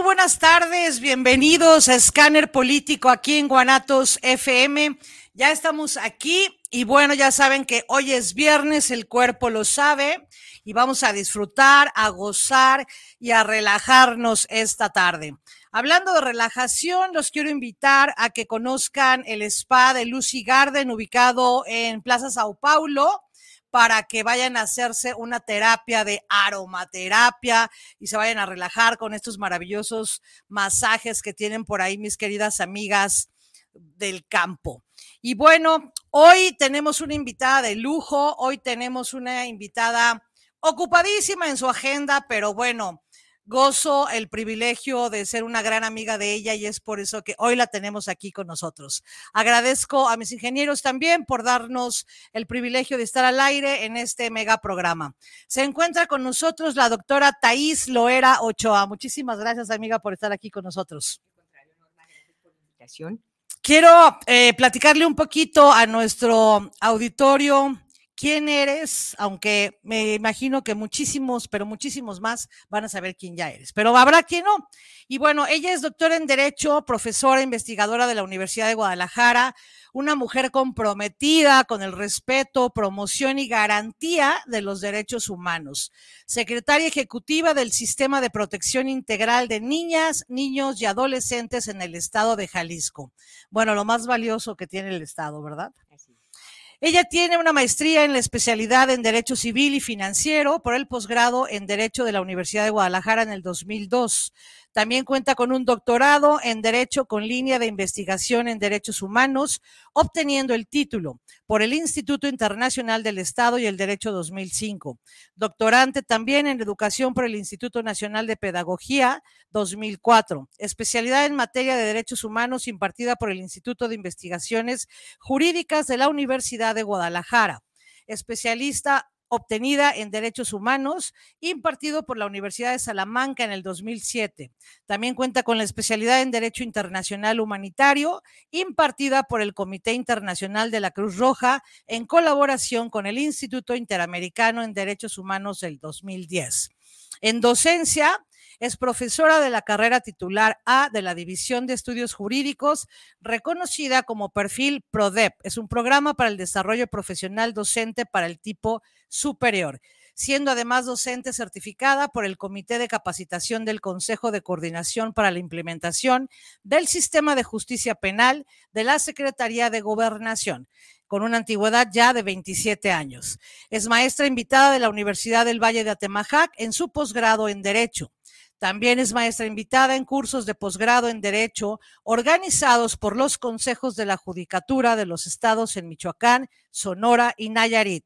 Muy buenas tardes. Bienvenidos a Scanner Político aquí en Guanatos FM. Ya estamos aquí y bueno, ya saben que hoy es viernes, el cuerpo lo sabe y vamos a disfrutar, a gozar y a relajarnos esta tarde. Hablando de relajación, los quiero invitar a que conozcan el spa de Lucy Garden ubicado en Plaza Sao Paulo para que vayan a hacerse una terapia de aromaterapia y se vayan a relajar con estos maravillosos masajes que tienen por ahí mis queridas amigas del campo. Y bueno, hoy tenemos una invitada de lujo, hoy tenemos una invitada ocupadísima en su agenda, pero bueno, gozo el privilegio de ser una gran amiga de ella y es por eso que hoy la tenemos aquí con nosotros. Agradezco a mis ingenieros también por darnos el privilegio de estar al aire en este mega programa. Se encuentra con nosotros la doctora Thais Loera Ochoa. Muchísimas gracias, amiga, por estar aquí con nosotros. Quiero eh, platicarle un poquito a nuestro auditorio quién eres, aunque me imagino que muchísimos, pero muchísimos más van a saber quién ya eres, pero habrá quien no. Y bueno, ella es doctora en Derecho, profesora investigadora de la Universidad de Guadalajara, una mujer comprometida con el respeto, promoción y garantía de los derechos humanos, secretaria ejecutiva del Sistema de Protección Integral de Niñas, Niños y Adolescentes en el estado de Jalisco. Bueno, lo más valioso que tiene el estado, ¿verdad? Ella tiene una maestría en la especialidad en Derecho Civil y Financiero por el posgrado en Derecho de la Universidad de Guadalajara en el 2002. También cuenta con un doctorado en Derecho con línea de investigación en Derechos Humanos, obteniendo el título por el Instituto Internacional del Estado y el Derecho 2005. Doctorante también en Educación por el Instituto Nacional de Pedagogía 2004. Especialidad en materia de derechos humanos impartida por el Instituto de Investigaciones Jurídicas de la Universidad de Guadalajara especialista obtenida en Derechos Humanos, impartido por la Universidad de Salamanca en el 2007. También cuenta con la especialidad en Derecho Internacional Humanitario, impartida por el Comité Internacional de la Cruz Roja, en colaboración con el Instituto Interamericano en Derechos Humanos del 2010. En docencia, es profesora de la carrera titular A de la División de Estudios Jurídicos, reconocida como perfil PRODEP. Es un programa para el desarrollo profesional docente para el tipo superior siendo además docente certificada por el Comité de Capacitación del Consejo de Coordinación para la Implementación del Sistema de Justicia Penal de la Secretaría de Gobernación con una antigüedad ya de 27 años. Es maestra invitada de la Universidad del Valle de Atemajac en su posgrado en Derecho. También es maestra invitada en cursos de posgrado en Derecho organizados por los consejos de la Judicatura de los estados en Michoacán, Sonora y Nayarit.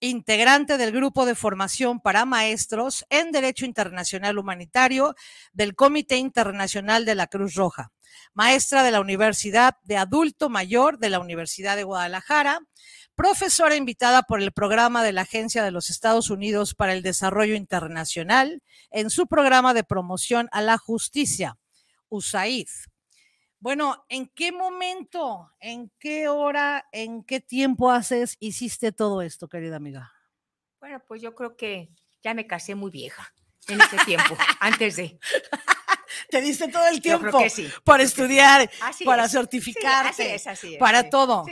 Integrante del grupo de formación para maestros en Derecho Internacional Humanitario del Comité Internacional de la Cruz Roja. Maestra de la Universidad de Adulto Mayor de la Universidad de Guadalajara profesora invitada por el programa de la Agencia de los Estados Unidos para el Desarrollo Internacional en su programa de promoción a la justicia, USAID. Bueno, ¿en qué momento, en qué hora, en qué tiempo haces, hiciste todo esto, querida amiga? Bueno, pues yo creo que ya me casé muy vieja en ese tiempo, antes de. Te diste todo el tiempo para estudiar, para certificarte, para todo.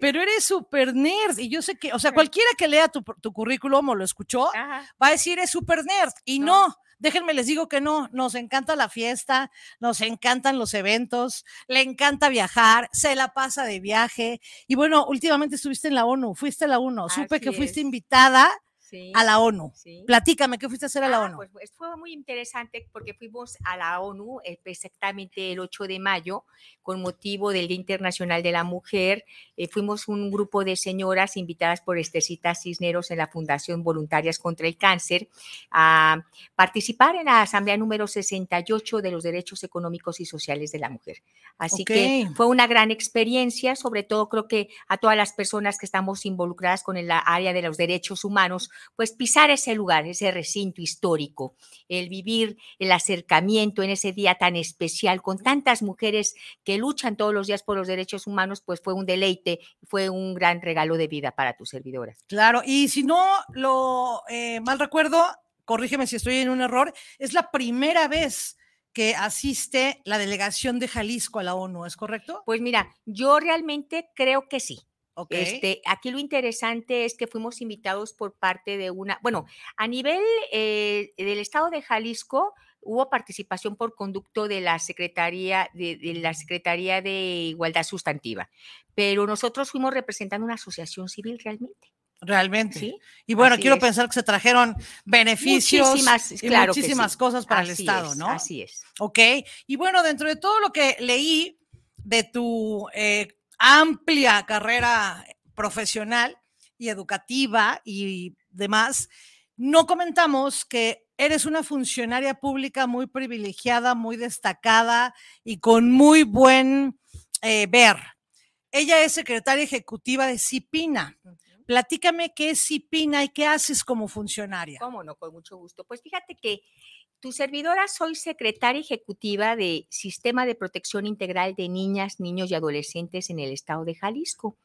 Pero eres súper nerd y yo sé que, o sea, cualquiera que lea tu, currículum o lo escuchó, va a decir es súper nerd y no. Déjenme les digo que no, nos encanta la fiesta, nos encantan los eventos, le encanta viajar, se la pasa de viaje. Y bueno, últimamente estuviste en la ONU, fuiste a la ONU, supe que fuiste invitada a la ONU. Platícame, ¿qué fuiste a hacer a la ah, ONU? Pues, pues, fue muy interesante porque fuimos a la ONU eh, exactamente el 8 de mayo con motivo del Día Internacional de la Mujer. Eh, fuimos un grupo de señoras invitadas por Estecita Cisneros en la Fundación Voluntarias contra el Cáncer a participar en la Asamblea número 68 de los Derechos Económicos y Sociales de la Mujer. Así que fue una gran experiencia, sobre todo creo que a todas las personas que estamos involucradas con el área de los derechos humanos, pues pisar ese lugar, ese recinto histórico, el vivir el acercamiento en ese día tan especial con tantas mujeres que luchan todos los días por los derechos humanos, pues fue un deleite, fue un gran regalo de vida para tu servidora. Claro, y si no lo eh, mal recuerdo, corrígeme si estoy en un error, es la primera vez que asiste la delegación de Jalisco a la ONU, ¿es correcto? Pues mira, yo realmente creo que sí. Este, aquí lo interesante es que fuimos invitados por parte de una, bueno, a nivel eh, del estado de Jalisco hubo participación por conducto de la Secretaría de, la Secretaría de Igualdad Sustantiva, pero nosotros fuimos representando una asociación civil realmente. Realmente. ¿Sí? Y bueno, quiero pensar que se trajeron beneficios muchísimas, y muchísimas cosas para el Estado, ¿no? Así es. Ok. Y bueno, dentro de todo lo que leí de tu eh, amplia carrera profesional y educativa y demás, no comentamos que eres una funcionaria pública muy privilegiada, muy destacada y con muy buen eh, ver. Ella es secretaria ejecutiva de CIPINA. Platícame qué es CIPINA y qué haces como funcionaria. Cómo no, con mucho gusto. Pues fíjate que tu servidora soy secretaria ejecutiva de Sistema de Protección Integral de Niñas, Niños y Adolescentes en el estado de Jalisco.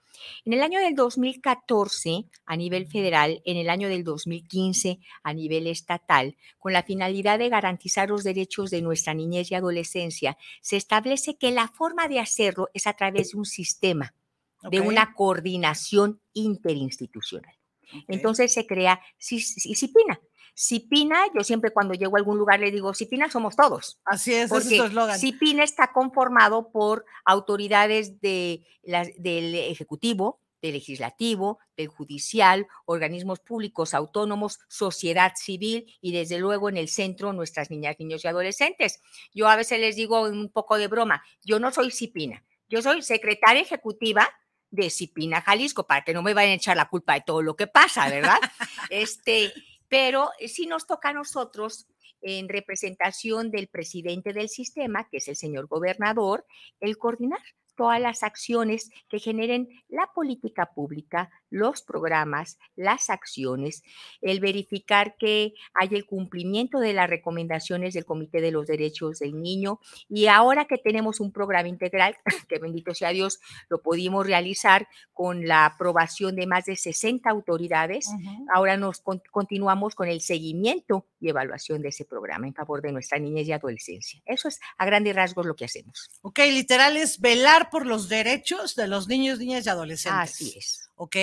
En el año del 2014 a nivel federal, en el año del 2015 a nivel estatal, con la finalidad de garantizar los derechos de nuestra niñez y adolescencia, se establece que la forma de hacerlo es a través de un sistema, de una coordinación interinstitucional. Entonces se crea disciplina. Cipina, yo siempre cuando llego a algún lugar le digo, Cipina somos todos. Así es, porque es eslogan. Cipina está conformado por autoridades de del Ejecutivo, del Legislativo, del Judicial, organismos públicos autónomos, sociedad civil y desde luego en el centro nuestras niñas, niños y adolescentes. Yo a veces les digo un poco de broma, yo no soy Cipina, yo soy secretaria ejecutiva de Cipina Jalisco, para que no me vayan a echar la culpa de todo lo que pasa, ¿verdad? este, pero eh, sí nos toca a nosotros, en representación del presidente del sistema, que es el señor gobernador, el coordinar todas las acciones que generen la política pública, los programas, las acciones, el verificar que haya el cumplimiento de las recomendaciones del Comité de los Derechos del Niño. Y ahora que tenemos un programa integral, que bendito sea Dios, lo pudimos realizar con la aprobación de más de 60 autoridades, ahora nos continuamos con el seguimiento y evaluación de ese programa en favor de nuestra niñez y adolescencia. Eso es a grandes rasgos lo que hacemos. Ok, literal es velar por los derechos de los niños, niñas y adolescentes. Así es. ¿Ok?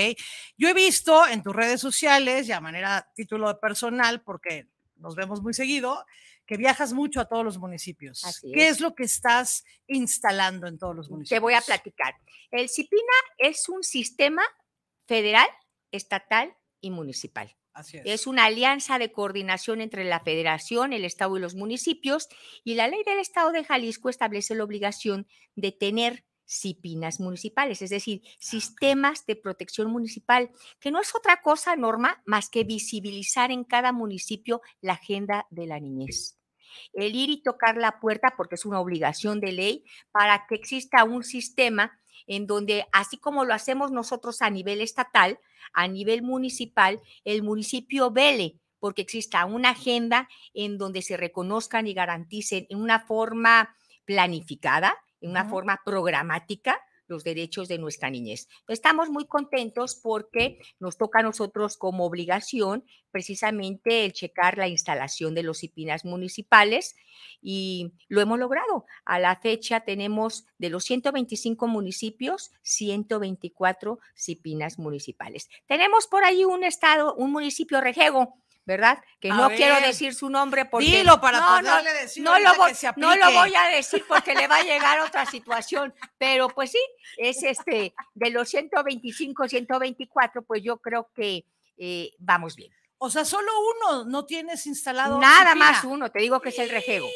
Yo he visto en tus redes sociales y a manera título de personal, porque nos vemos muy seguido, que viajas mucho a todos los municipios. ¿Qué es. lo que estás instalando en todos los municipios? Te voy a platicar. El CIPINA es un sistema federal, estatal y municipal. Así es. es. una alianza de coordinación entre la federación, el estado y los municipios y la ley del estado de Jalisco establece la obligación de tener CIPINAS municipales, es decir, ah, sistemas de protección municipal, que no es otra cosa, Norma, más que visibilizar en cada municipio la agenda de la niñez. El ir y tocar la puerta, porque es una obligación de ley, para que exista un sistema en donde, así como lo hacemos nosotros a nivel estatal, a nivel municipal, el municipio vele porque exista una agenda en donde se reconozcan y garanticen en una forma planificada, en una forma programática los derechos de nuestra niñez. Estamos muy contentos porque nos toca a nosotros como obligación precisamente el checar la instalación de los CIPINAS municipales y lo hemos logrado. A la fecha tenemos de los 125 municipios, 124 CIPINAS municipales. Tenemos por ahí un estado, un municipio rejego, ¿verdad? Que no quiero decir su nombre porque Dilo para no, poderle decir no lo voy, no lo voy a decir porque le va a llegar otra situación, pero pues sí, es este de los 125, 124, pues yo creo que eh, vamos bien. O sea, solo uno no tienes instalado. Nada más uno, te digo que es el rejego.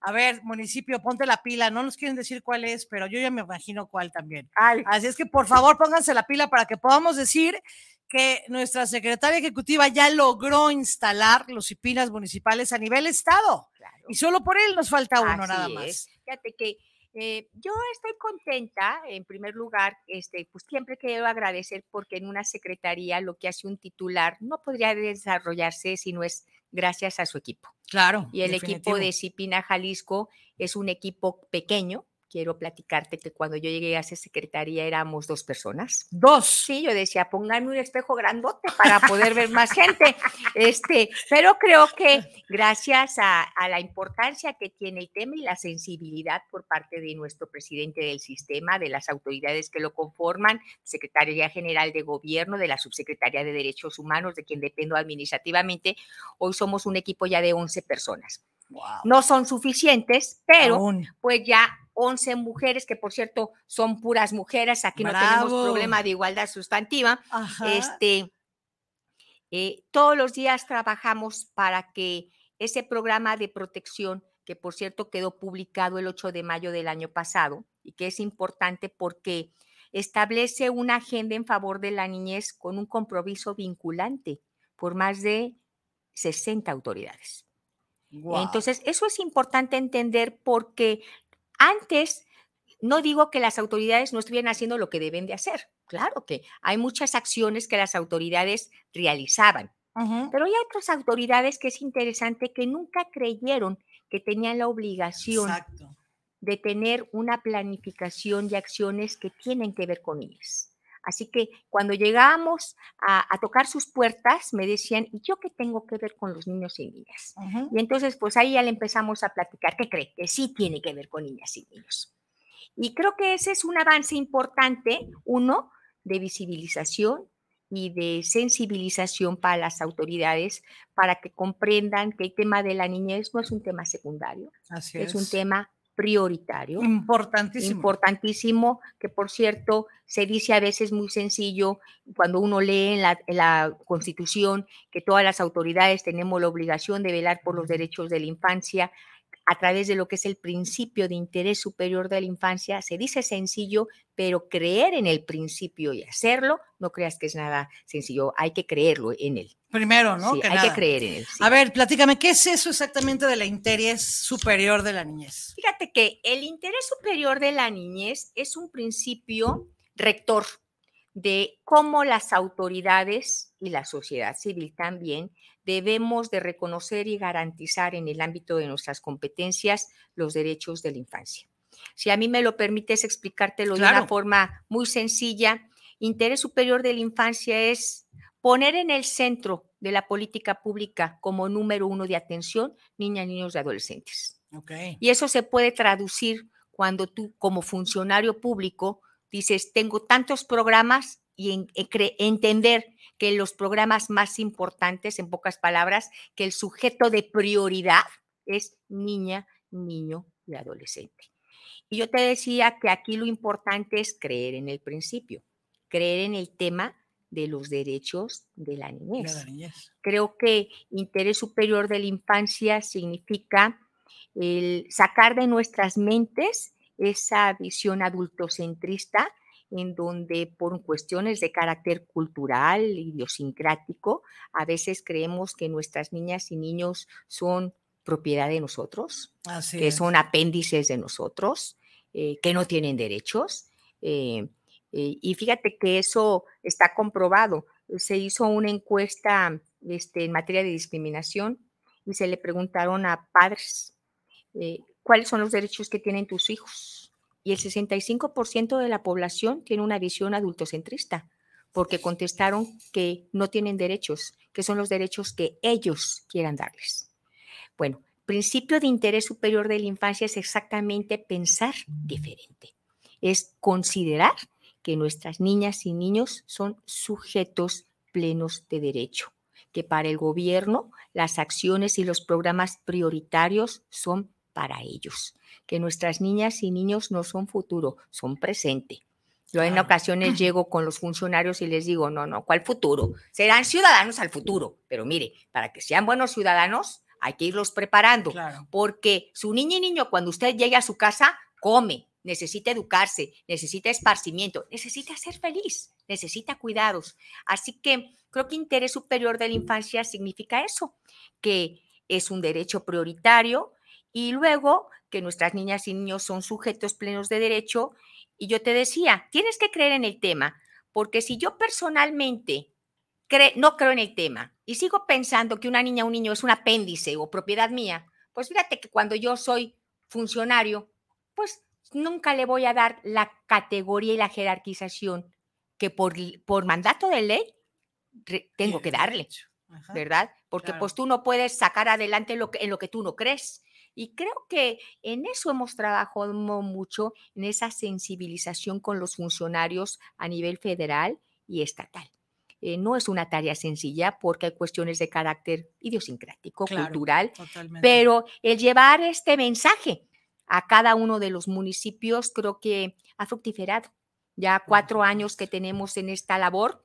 A ver, municipio, ponte la pila. No nos quieren decir cuál es, pero yo ya me imagino cuál también. Así es que por favor pónganse la pila para que podamos decir que nuestra secretaria ejecutiva ya logró instalar los IPINAS municipales a nivel estado. Y solo por él nos falta uno nada más. Fíjate que eh, yo estoy contenta, en primer lugar, este, pues siempre quiero agradecer porque en una secretaría lo que hace un titular no podría desarrollarse si no es gracias a su equipo. Claro. Y el equipo de Cipina Jalisco es un equipo pequeño, quiero platicarte que cuando yo llegué a esa secretaría éramos dos personas. Dos. Sí, yo decía, pónganme un espejo grandote para poder ver más gente. Este, pero creo que gracias a, a, la importancia que tiene el tema y la sensibilidad por parte de nuestro presidente del sistema, de las autoridades que lo conforman, Secretaría General de Gobierno, de la Subsecretaría de Derechos Humanos, de quien dependo administrativamente, hoy somos un equipo ya de 11 personas. No son suficientes, pero pues ya 11 mujeres, que por cierto son puras mujeres, aquí no tenemos problema de igualdad sustantiva. Este, eh, todos los días trabajamos para que ese programa de protección, que por cierto quedó publicado el 8 de mayo del año pasado y que es importante porque establece una agenda en favor de la niñez con un compromiso vinculante por más de 60 autoridades. Entonces, eso es importante entender porque antes, no digo que las autoridades no estuvieran haciendo lo que deben de hacer. Claro que hay muchas acciones que las autoridades realizaban, pero hay otras autoridades que es interesante que nunca creyeron que tenían la obligación de tener una planificación de acciones que tienen que ver con ellas. Así que cuando llegábamos a, tocar sus puertas, me decían, ¿y yo qué tengo que ver con los niños y niñas? Y entonces, pues ahí ya le empezamos a platicar, ¿qué cree? Que sí tiene que ver con niñas y niños. Y creo que ese es un avance importante, uno, de visibilización y de sensibilización para las autoridades, para que comprendan que el tema de la niñez no es un tema secundario, es. es un tema prioritario. Importantísimo. Importantísimo, que por cierto se dice a veces muy sencillo cuando uno lee en la, en la, Constitución que todas las autoridades tenemos la obligación de velar por los derechos de la infancia a través de lo que es el principio de interés superior de la infancia. Se dice sencillo, pero creer en el principio y hacerlo, no creas que es nada sencillo, hay que creerlo en él. Primero, ¿no? hay que creer en él. A ver, platícame, ¿qué es eso exactamente del interés superior de la niñez? Fíjate que el interés superior de la niñez es un principio rector de cómo las autoridades y la sociedad civil también debemos de reconocer y garantizar en el ámbito de nuestras competencias los derechos de la infancia. Si a mí me lo permites explicártelo de una forma muy sencilla, interés superior de la infancia es poner en el centro de la política pública como número uno de atención niñas, niños y adolescentes. Y eso se puede traducir cuando tú como funcionario público dices, tengo tantos programas y entender que los programas más importantes, en pocas palabras, que el sujeto de prioridad es niña, niño y adolescente. Y yo te decía que aquí lo importante es creer en el principio, creer en el tema de los derechos de la niñez. La niñez. Creo que interés superior de la infancia significa el sacar de nuestras mentes esa visión adultocentrista en donde por cuestiones de carácter cultural, idiosincrático, a veces creemos que nuestras niñas y niños son propiedad de nosotros, que son apéndices de nosotros, eh, que no tienen derechos. Eh, eh, y fíjate que eso está comprobado. Se hizo una encuesta este, en materia de discriminación y se le preguntaron a padres cuáles son los derechos que tienen tus hijos y el 65% de la población tiene una visión adultocentrista, porque contestaron que no tienen derechos, que son los derechos que ellos quieran darles. Bueno, principio de interés superior de la infancia es exactamente pensar diferente, es considerar que nuestras niñas y niños son sujetos plenos de derecho, que para el gobierno las acciones y los programas prioritarios son para ellos, que nuestras niñas y niños no son futuro, son presente, Yo en ocasiones llego con los funcionarios y les digo, no, no, ¿cuál futuro? Serán ciudadanos al futuro, pero mire, para que sean buenos ciudadanos hay que irlos preparando, porque su niña y niño cuando usted llegue a su casa, come, necesita educarse, necesita esparcimiento, necesita ser feliz, necesita cuidados. Así que creo que interés superior de la infancia significa eso, que es un derecho prioritario y luego que nuestras niñas y niños son sujetos plenos de derecho. Y yo te decía, tienes que creer en el tema, porque si yo personalmente no creo en el tema y sigo pensando que una niña o un niño es un apéndice o propiedad mía, pues fíjate que cuando yo soy funcionario, pues nunca le voy a dar la categoría y la jerarquización que por, por mandato de ley tengo que darle, ¿verdad? Porque pues tú no puedes sacar adelante lo que, en lo que tú no crees. Y creo que en eso hemos trabajado mucho, en esa sensibilización con los funcionarios a nivel federal y estatal. Eh, no es una tarea sencilla porque hay cuestiones de carácter idiosincrático, cultural, pero el llevar este mensaje a cada uno de los municipios creo que ha fructiferado. Ya cuatro años que tenemos en esta labor,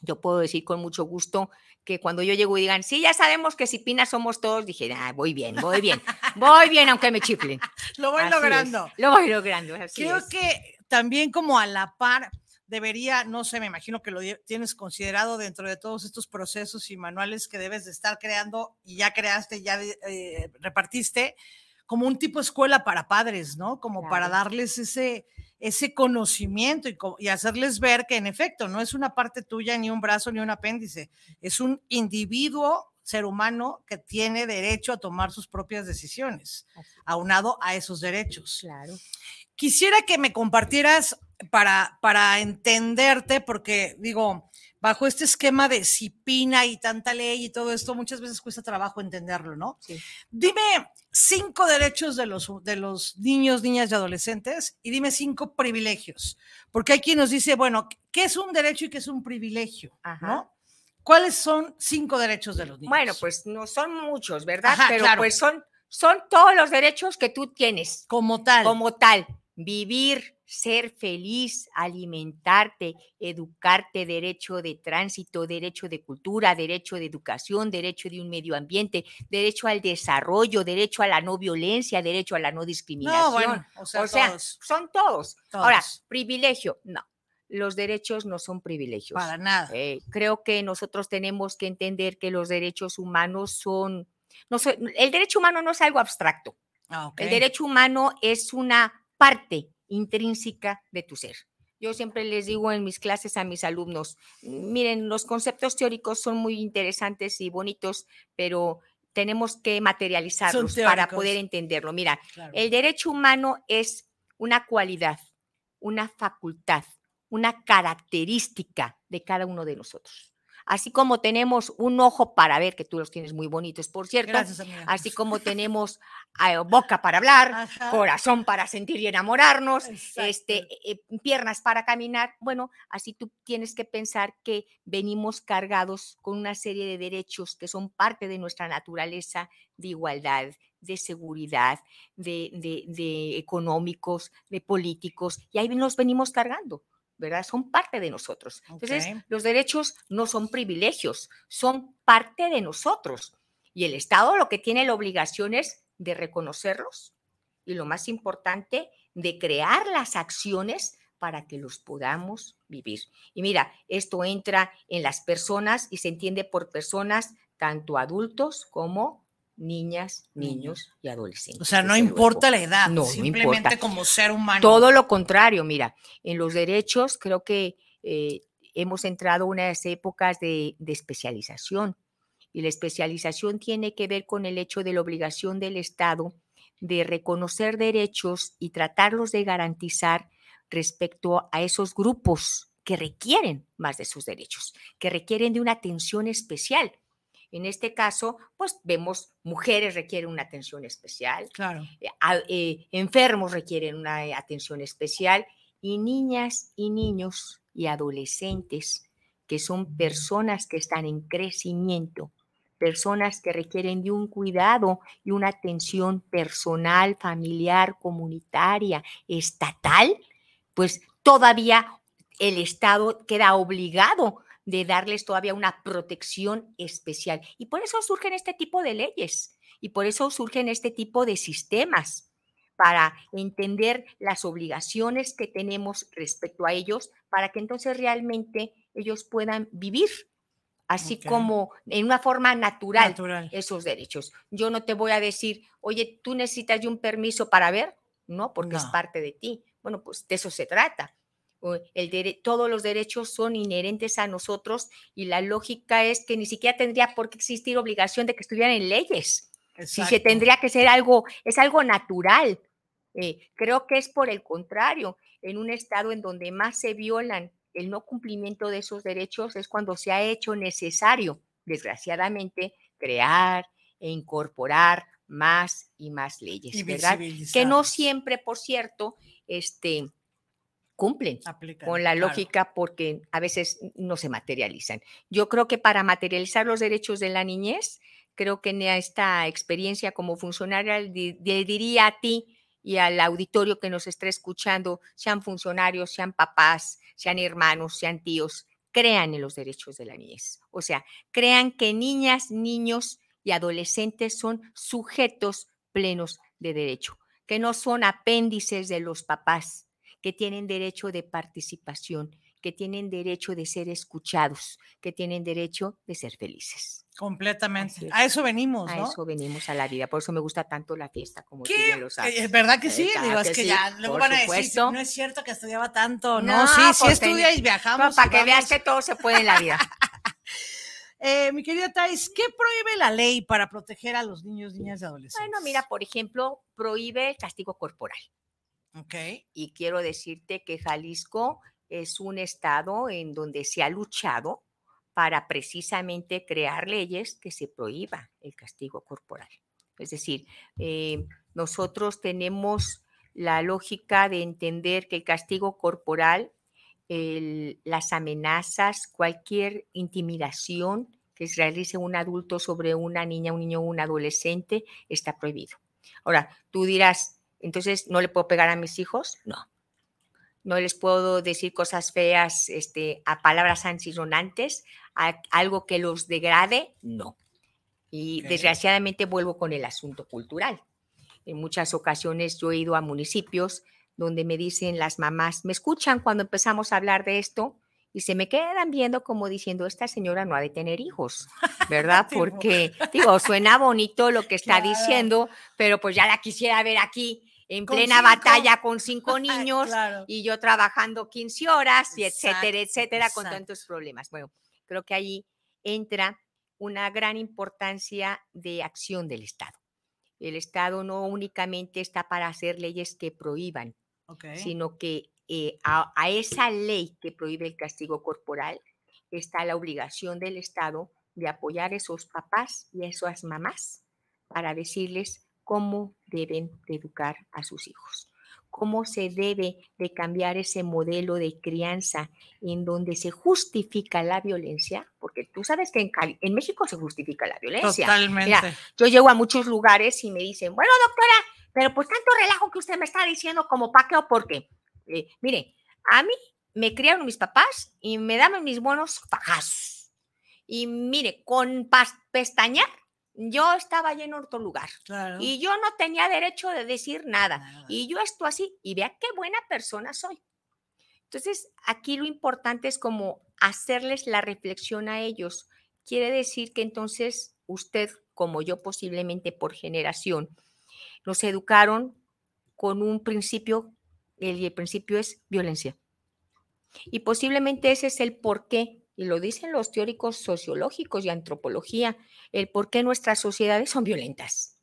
yo puedo decir con mucho gusto que cuando yo llego y digan, sí, ya sabemos que si Pina somos todos, dije, ah, voy bien, voy bien, voy bien, aunque me chiflen. lo voy logrando. lo voy logrando. Creo que también como a la par debería, no sé, me imagino que lo tienes considerado dentro de todos estos procesos y manuales que debes de estar creando y ya creaste, ya eh, repartiste, como un tipo de escuela para padres, ¿no? Como para darles ese, ese conocimiento y, y, hacerles ver que en efecto no es una parte tuya, ni un brazo, ni un apéndice, es un individuo, ser humano, que tiene derecho a tomar sus propias decisiones, aunado a esos derechos. Claro. Quisiera que me compartieras para, para entenderte, porque digo, bajo este esquema de CIPINA y tanta ley y todo esto, muchas veces cuesta trabajo entenderlo, ¿no? Dime cinco derechos de los, de los niños, niñas y adolescentes y dime cinco privilegios, porque hay quien nos dice, bueno, ¿qué es un derecho y qué es un privilegio? ¿No? ¿Cuáles son cinco derechos de los niños? Bueno, pues no son muchos, ¿verdad? Pero pues son, son todos los derechos que tú tienes. Como tal. Como tal vivir, ser feliz, alimentarte, educarte, derecho de tránsito, derecho de cultura, derecho de educación, derecho de un medio ambiente, derecho al desarrollo, derecho a la no violencia, derecho a la no discriminación. o sea, son todos. Ahora, privilegio, no. Los derechos no son privilegios. Para nada. Eh, creo que nosotros tenemos que entender que los derechos humanos son, no el derecho humano no es algo abstracto. Ah, el derecho humano es una parte intrínseca de tu ser. Yo siempre les digo en mis clases a mis alumnos, miren, los conceptos teóricos son muy interesantes y bonitos, pero tenemos que materializarlos para poder entenderlo. Mira, el derecho humano es una cualidad, una facultad, una característica de cada uno de nosotros así como tenemos un ojo para ver, que tú los tienes muy bonitos, por cierto, así como tenemos eh, boca para hablar, corazón para sentir y enamorarnos, este, eh, piernas para caminar, bueno, así tú tienes que pensar que venimos cargados con una serie de derechos que son parte de nuestra naturaleza de igualdad, de seguridad, de, de económicos, de políticos, y ahí nos venimos cargando. ¿Verdad? Son parte de nosotros. Entonces, los derechos no son privilegios, son parte de nosotros. Y el Estado lo que tiene la obligación es de reconocerlos y lo más importante, de crear las acciones para que los podamos vivir. Y mira, esto entra en las personas y se entiende por personas tanto adultos como niñas, niños y adolescentes. O sea, no importa la edad, no, simplemente como ser humano. Todo lo contrario, mira, en los derechos creo que eh, hemos entrado en unas épocas de, de especialización y la especialización tiene que ver con el hecho de la obligación del Estado de reconocer derechos y tratarlos de garantizar respecto a esos grupos que requieren más de sus derechos, que requieren de una atención especial en este caso, pues vemos mujeres requieren una atención especial, claro. Eh, eh, enfermos requieren una eh, atención especial y niñas y niños y adolescentes que son personas que están en crecimiento, personas que requieren de un cuidado y una atención personal, familiar, comunitaria, estatal, pues todavía el Estado queda obligado de darles todavía una protección especial. Y por eso surgen este tipo de leyes y por eso surgen este tipo de sistemas para entender las obligaciones que tenemos respecto a ellos, para que entonces realmente ellos puedan vivir así como en una forma natural, esos derechos. Yo no te voy a decir, oye, tú necesitas un permiso para ver, no, porque es parte de ti. Bueno, pues de eso se trata. El todos los derechos son inherentes a nosotros y la lógica es que ni siquiera tendría por qué existir obligación de que estuvieran en leyes. Si se tendría que ser algo, es algo natural. Eh, creo que es por el contrario, en un estado en donde más se violan el no cumplimiento de esos derechos es cuando se ha hecho necesario, desgraciadamente, crear e incorporar más y más leyes, ¿verdad? Que no siempre, por cierto, este, cumplen con la lógica porque a veces no se materializan. Yo creo que para materializar los derechos de la niñez, creo que en esta experiencia como funcionaria le diría a ti y al auditorio que nos esté escuchando, sean funcionarios, sean papás, sean hermanos, sean tíos, crean en los derechos de la niñez. O sea, crean que niñas, niños y adolescentes son sujetos plenos de derecho, que no son apéndices de los papás, que tienen derecho de participación, que tienen derecho de ser escuchados, que tienen derecho de ser felices. Completamente. A eso venimos, ¿no? A eso venimos a la vida. Por eso me gusta tanto la fiesta, como tú lo sabes. ¿Es verdad que sí? Digo, es que, ya luego van a decir, no es cierto que estudiaba tanto. No, sí, sí estudia y viajamos. para que veas que todo se puede en la vida. Eh, mi querida Thais, ¿qué prohíbe la ley para proteger a los niños, niñas y adolescentes? Bueno, mira, por ejemplo, prohíbe el castigo corporal. Ok. Y quiero decirte que Jalisco es un estado en donde se ha luchado para precisamente crear leyes que se prohíba el castigo corporal. Es decir, eh, nosotros tenemos la lógica de entender que el castigo corporal, las amenazas, cualquier intimidación que se realice un adulto sobre una niña, un niño o un adolescente, está prohibido. Ahora, tú dirás, entonces, ¿no le puedo pegar a mis hijos? No, no les puedo decir cosas feas este, a palabras antisonantes, a algo que los degrade, no. Y desgraciadamente vuelvo con el asunto cultural. En muchas ocasiones yo he ido a municipios donde me dicen las mamás, me escuchan cuando empezamos a hablar de esto y se me quedan viendo como diciendo, esta señora no ha de tener hijos, ¿verdad? Porque, digo, suena bonito lo que está diciendo, pero pues ya la quisiera ver aquí en plena batalla con cinco niños y yo trabajando 15 horas y etcétera, etcétera, con tantos problemas. Bueno, creo que ahí entra una gran importancia de acción del Estado. El Estado no únicamente está para hacer leyes que prohíban, sino que eh, a, a esa ley que prohíbe el castigo corporal está la obligación del Estado de apoyar a esos papás y a esas mamás para decirles cómo deben de educar a sus hijos, cómo se debe de cambiar ese modelo de crianza en donde se justifica la violencia, porque tú sabes que en, México se justifica la violencia. Totalmente. yo llego a muchos lugares y me dicen, bueno, doctora, pero pues tanto relajo que usted me está diciendo como para qué o por qué. Eh, mire, a mí me criaron mis papás y me daban mis buenos pajazos. Y mire, con pestañear yo estaba allí en otro lugar y yo no tenía derecho de decir nada. Y yo esto así, y vea qué buena persona soy. Entonces, aquí lo importante es como hacerles la reflexión a ellos. Quiere decir que entonces usted, como yo posiblemente por generación, nos educaron con un principio, el principio es violencia. Y posiblemente ese es el por qué y lo dicen los teóricos sociológicos y antropología, el por qué nuestras sociedades son violentas.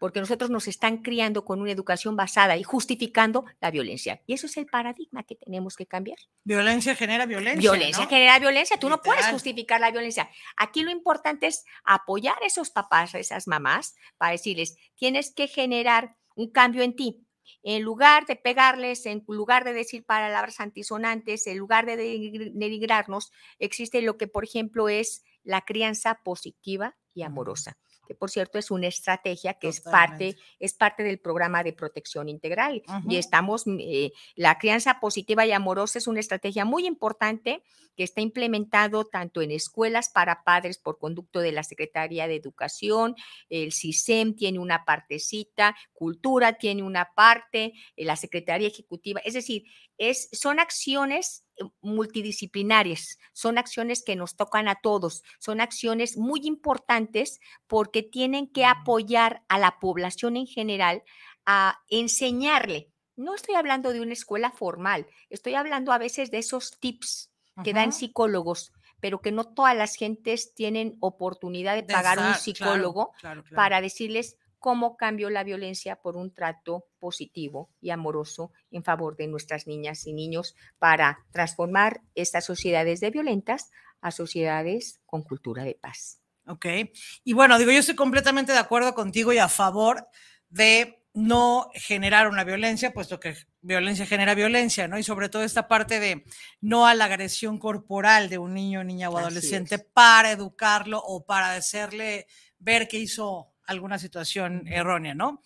Porque nosotros nos están criando con una educación basada y justificando la violencia. Y eso es el paradigma que tenemos que cambiar. Violencia genera violencia. Violencia genera violencia. Tú no puedes justificar la violencia. Aquí lo importante es apoyar a esos papás, a esas mamás, para decirles, tienes que generar un cambio en ti en lugar de pegarles, en lugar de decir palabras antisonantes, en lugar de denigrarnos, existe lo que, por ejemplo, es la crianza positiva y amorosa. Que por cierto es una estrategia que es parte, es parte del programa de protección integral. Y estamos, eh, la crianza positiva y amorosa es una estrategia muy importante que está implementado tanto en escuelas para padres por conducto de la Secretaría de Educación, el CISEM tiene una partecita, Cultura tiene una parte, eh, la Secretaría Ejecutiva, es decir, es, son acciones multidisciplinarias, son acciones que nos tocan a todos, son acciones muy importantes porque tienen que apoyar a la población en general a enseñarle. No estoy hablando de una escuela formal, estoy hablando a veces de esos tips que dan psicólogos, pero que no todas las gentes tienen oportunidad de pagar un psicólogo para decirles, cómo cambió la violencia por un trato positivo y amoroso en favor de nuestras niñas y niños para transformar estas sociedades de violentas a sociedades con cultura de paz. Ok. Y bueno, digo, yo estoy completamente de acuerdo contigo y a favor de no generar una violencia, puesto que violencia genera violencia, ¿no? Y sobre todo esta parte de no a la agresión corporal de un niño, niña o adolescente para educarlo o para hacerle ver que hizo alguna situación errónea, ¿no?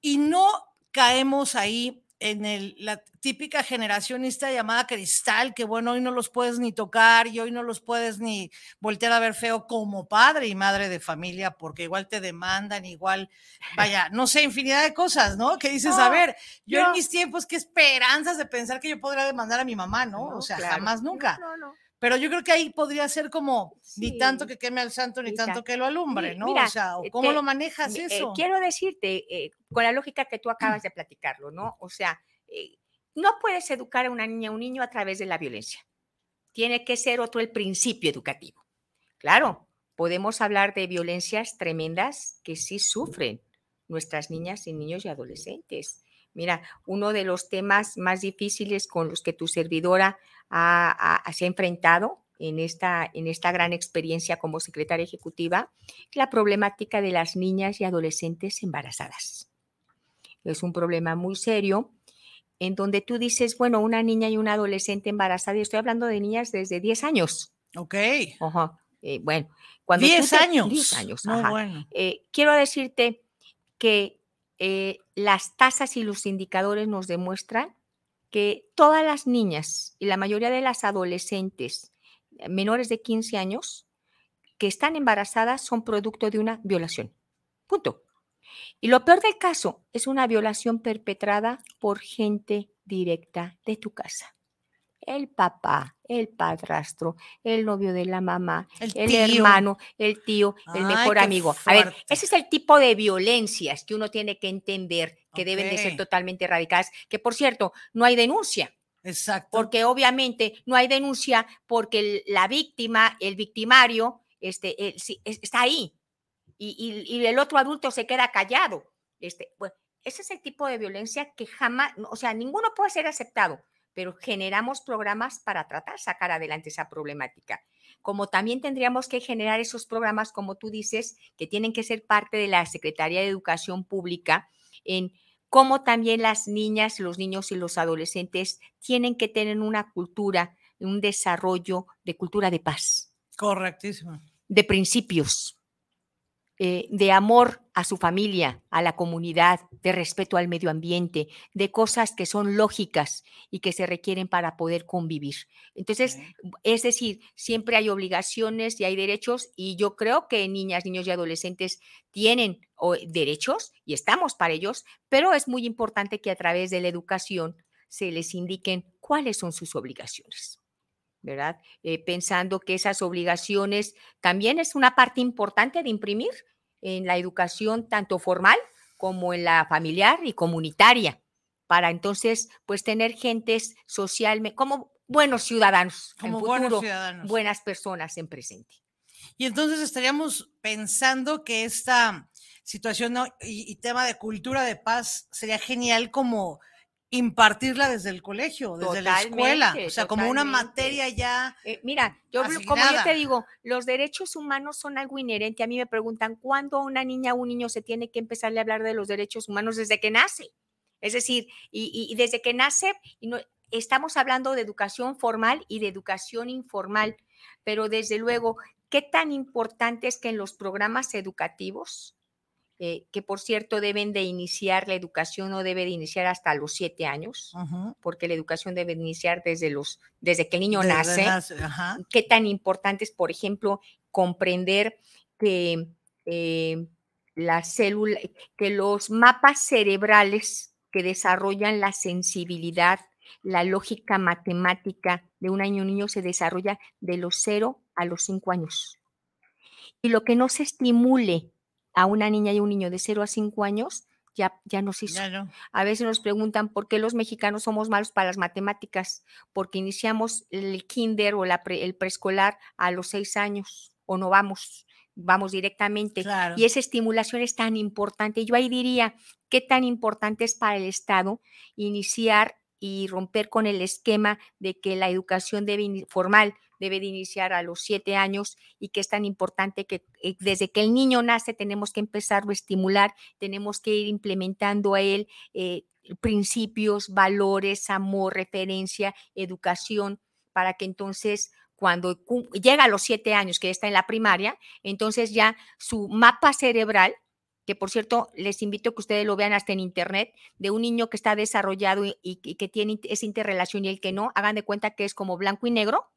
Y no caemos ahí en el, la típica generacionista llamada cristal, que bueno, hoy no los puedes ni tocar y hoy no los puedes ni voltear a ver feo como padre y madre de familia, porque igual te demandan, igual, vaya, no sé, infinidad de cosas, ¿no? Que dices, a ver, yo, en mis tiempos, qué esperanzas de pensar que yo podría demandar a mi mamá, ¿no? o sea, jamás, nunca. No, no, pero yo creo que ahí podría ser como ni tanto que queme al santo ni tanto que lo alumbre, ¿no? o sea, ¿cómo lo manejas eh, eso? quiero decirte, eh, con la lógica que tú acabas de platicarlo, ¿no? O sea, eh, no puedes educar a una niña o un niño a través de la violencia. Tiene que ser otro el principio educativo. Claro, podemos hablar de violencias tremendas que sí sufren nuestras niñas y niños y adolescentes. Mira, uno de los temas más difíciles con los que tu servidora se ha enfrentado en esta, en esta gran experiencia como secretaria ejecutiva, la problemática de las niñas y adolescentes embarazadas. Es un problema muy serio en donde tú dices, bueno, una niña y una adolescente embarazada, y estoy hablando de niñas desde 10 años. Ok. Eh, bueno, cuando 10 años. 10 años. Eh, quiero decirte que eh, las tasas y los indicadores nos demuestran que todas las niñas y la mayoría de las adolescentes eh, menores de 15 años que están embarazadas son producto de una violación. Punto. Y lo peor del caso es una violación perpetrada por gente directa de tu casa el papá, el padrastro, el novio de la mamá, el, hermano, el tío, el mejor amigo. A ver, ese es el tipo de violencias que uno tiene que entender que deben de ser totalmente erradicadas, que por cierto, no hay denuncia. Exacto. Porque obviamente no hay denuncia porque la víctima, el victimario, este, está ahí y, el otro adulto se queda callado. Este, ese es el tipo de violencia que jamás, o sea, ninguno puede ser aceptado pero generamos programas para tratar sacar adelante esa problemática. Como también tendríamos que generar esos programas, como tú dices, que tienen que ser parte de la Secretaría de Educación Pública, en cómo también las niñas, los niños y los adolescentes tienen que tener una cultura, un desarrollo de cultura de paz. Correctísimo. De principios, eh, de amor a su familia, a la comunidad, de respeto al medio ambiente, de cosas que son lógicas y que se requieren para poder convivir. Entonces, es decir, siempre hay obligaciones y hay derechos y yo creo que niñas, niños y adolescentes tienen derechos y estamos para ellos, pero es muy importante que a través de la educación se les indiquen cuáles son sus obligaciones. ¿Verdad? Eh, pensando que esas obligaciones también es una parte importante de imprimir en la educación tanto formal como en la familiar y comunitaria, para entonces pues tener gentes socialmente como buenos ciudadanos, como buenos ciudadanos. buenas personas en presente. Y entonces estaríamos pensando que esta situación y, y, tema de cultura de paz sería genial como impartirla desde el colegio, desde la escuela, o sea, como una materia ya. Eh, mira, yo como yo te digo, los derechos humanos son algo inherente. A mí me preguntan cuándo una niña o un niño se tiene que empezarle a hablar de los derechos humanos desde que nace. Es decir, y, desde que nace, y no, estamos hablando de educación formal y de educación informal, pero desde luego qué tan importante es que en los programas educativos, eh, que por cierto deben de iniciar, la educación no debe de iniciar hasta los siete años, porque la educación debe iniciar desde, los, desde que el niño nace. Qué tan importante es, por ejemplo, comprender que eh, la célula, que los mapas cerebrales que desarrollan la sensibilidad, la lógica matemática de un año un niño se desarrolla de los cero a los cinco años. Y lo que no se estimule a una niña y un niño de cero a cinco años, ya, ya nos hizo. A veces nos preguntan por qué los mexicanos somos malos para las matemáticas, porque iniciamos el kinder o el preescolar a los seis años o no vamos vamos directamente. Y esa estimulación es tan importante. Yo ahí diría, ¿qué tan importante es para el Estado iniciar y romper con el esquema de que la educación debe, formal debe de iniciar a los siete años y que es tan importante que eh, desde que el niño nace tenemos que empezarlo a estimular, tenemos que ir implementando a él eh, principios, valores, amor, referencia, educación, para que entonces cuando llega a los siete años, que está en la primaria, entonces ya su mapa cerebral, que por cierto les invito a que ustedes lo vean hasta en internet, de un niño que está desarrollado y, que tiene esa interrelación y el que no, hagan de cuenta que es como blanco y negro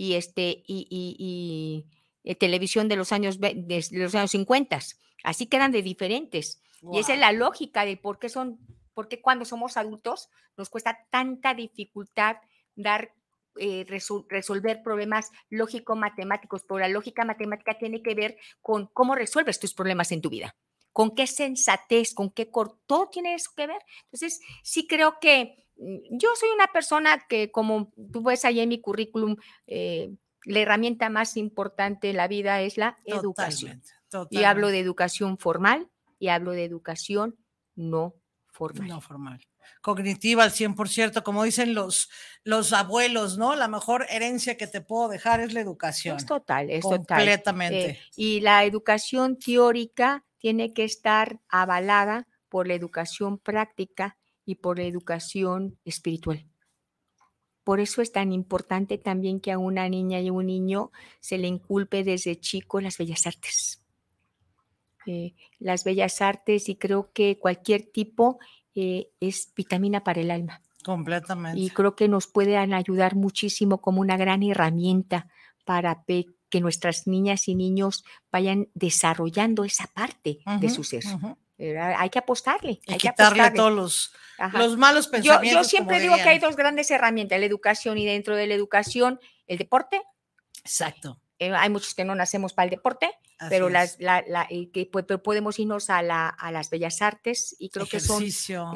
y este y, eh, televisión de los años de los años 50. Así quedan de diferentes. Y esa es la lógica de por qué son, por qué cuando somos adultos nos cuesta tanta dificultad dar eh, resolver problemas lógico-matemáticos, pero la lógica matemática tiene que ver con cómo resuelves tus problemas en tu vida, con qué sensatez, con qué todo tiene eso que ver. Entonces, sí creo que mm, yo soy una persona que, como tú ves ahí en mi currículum, eh, la herramienta más importante en la vida es la educación. Y hablo de educación formal y hablo de educación no formal. No formal cognitiva al 100%, como dicen los, los abuelos, ¿no? La mejor herencia que te puedo dejar es la educación. Es total, es completamente. total. Eh, y la educación teórica tiene que estar avalada por la educación práctica y por la educación espiritual. Por eso es tan importante también que a una niña y un niño se le inculpe desde chico las bellas artes. Eh, las bellas artes y creo que cualquier tipo eh, es vitamina para el alma. Completamente. Y creo que nos pueden ayudar muchísimo como una gran herramienta para que nuestras niñas y niños vayan desarrollando esa parte de su ser. Hay que apostarle. hay quitarle todos los, los malos pensamientos. Yo, siempre digo que hay dos grandes herramientas, la educación y dentro de la educación, el deporte. Exacto. Eh, hay muchos que no nacemos para el deporte, pero, las, que, podemos irnos a, las bellas artes y creo que son,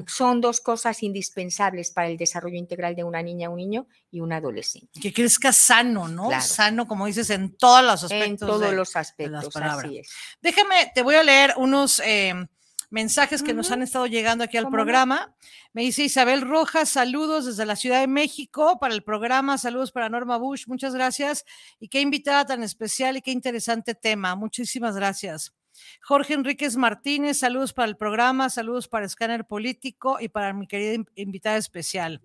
son dos cosas indispensables para el desarrollo integral de una niña, un niño y un adolescente. Que crezca sano, ¿no? Sano, como dices, en todos los aspectos. En todos los aspectos, así es. Déjame, te voy a leer unos... Em, mensajes que nos han estado llegando aquí al programa. Me dice Isabel Rojas, saludos desde la Ciudad de México para el programa, saludos para Norma Bush, muchas gracias. Y qué invitada tan especial y qué interesante tema, muchísimas gracias. Jorge Enríquez Martínez, saludos para el programa, saludos para Escáner Político y para mi querida invitada especial.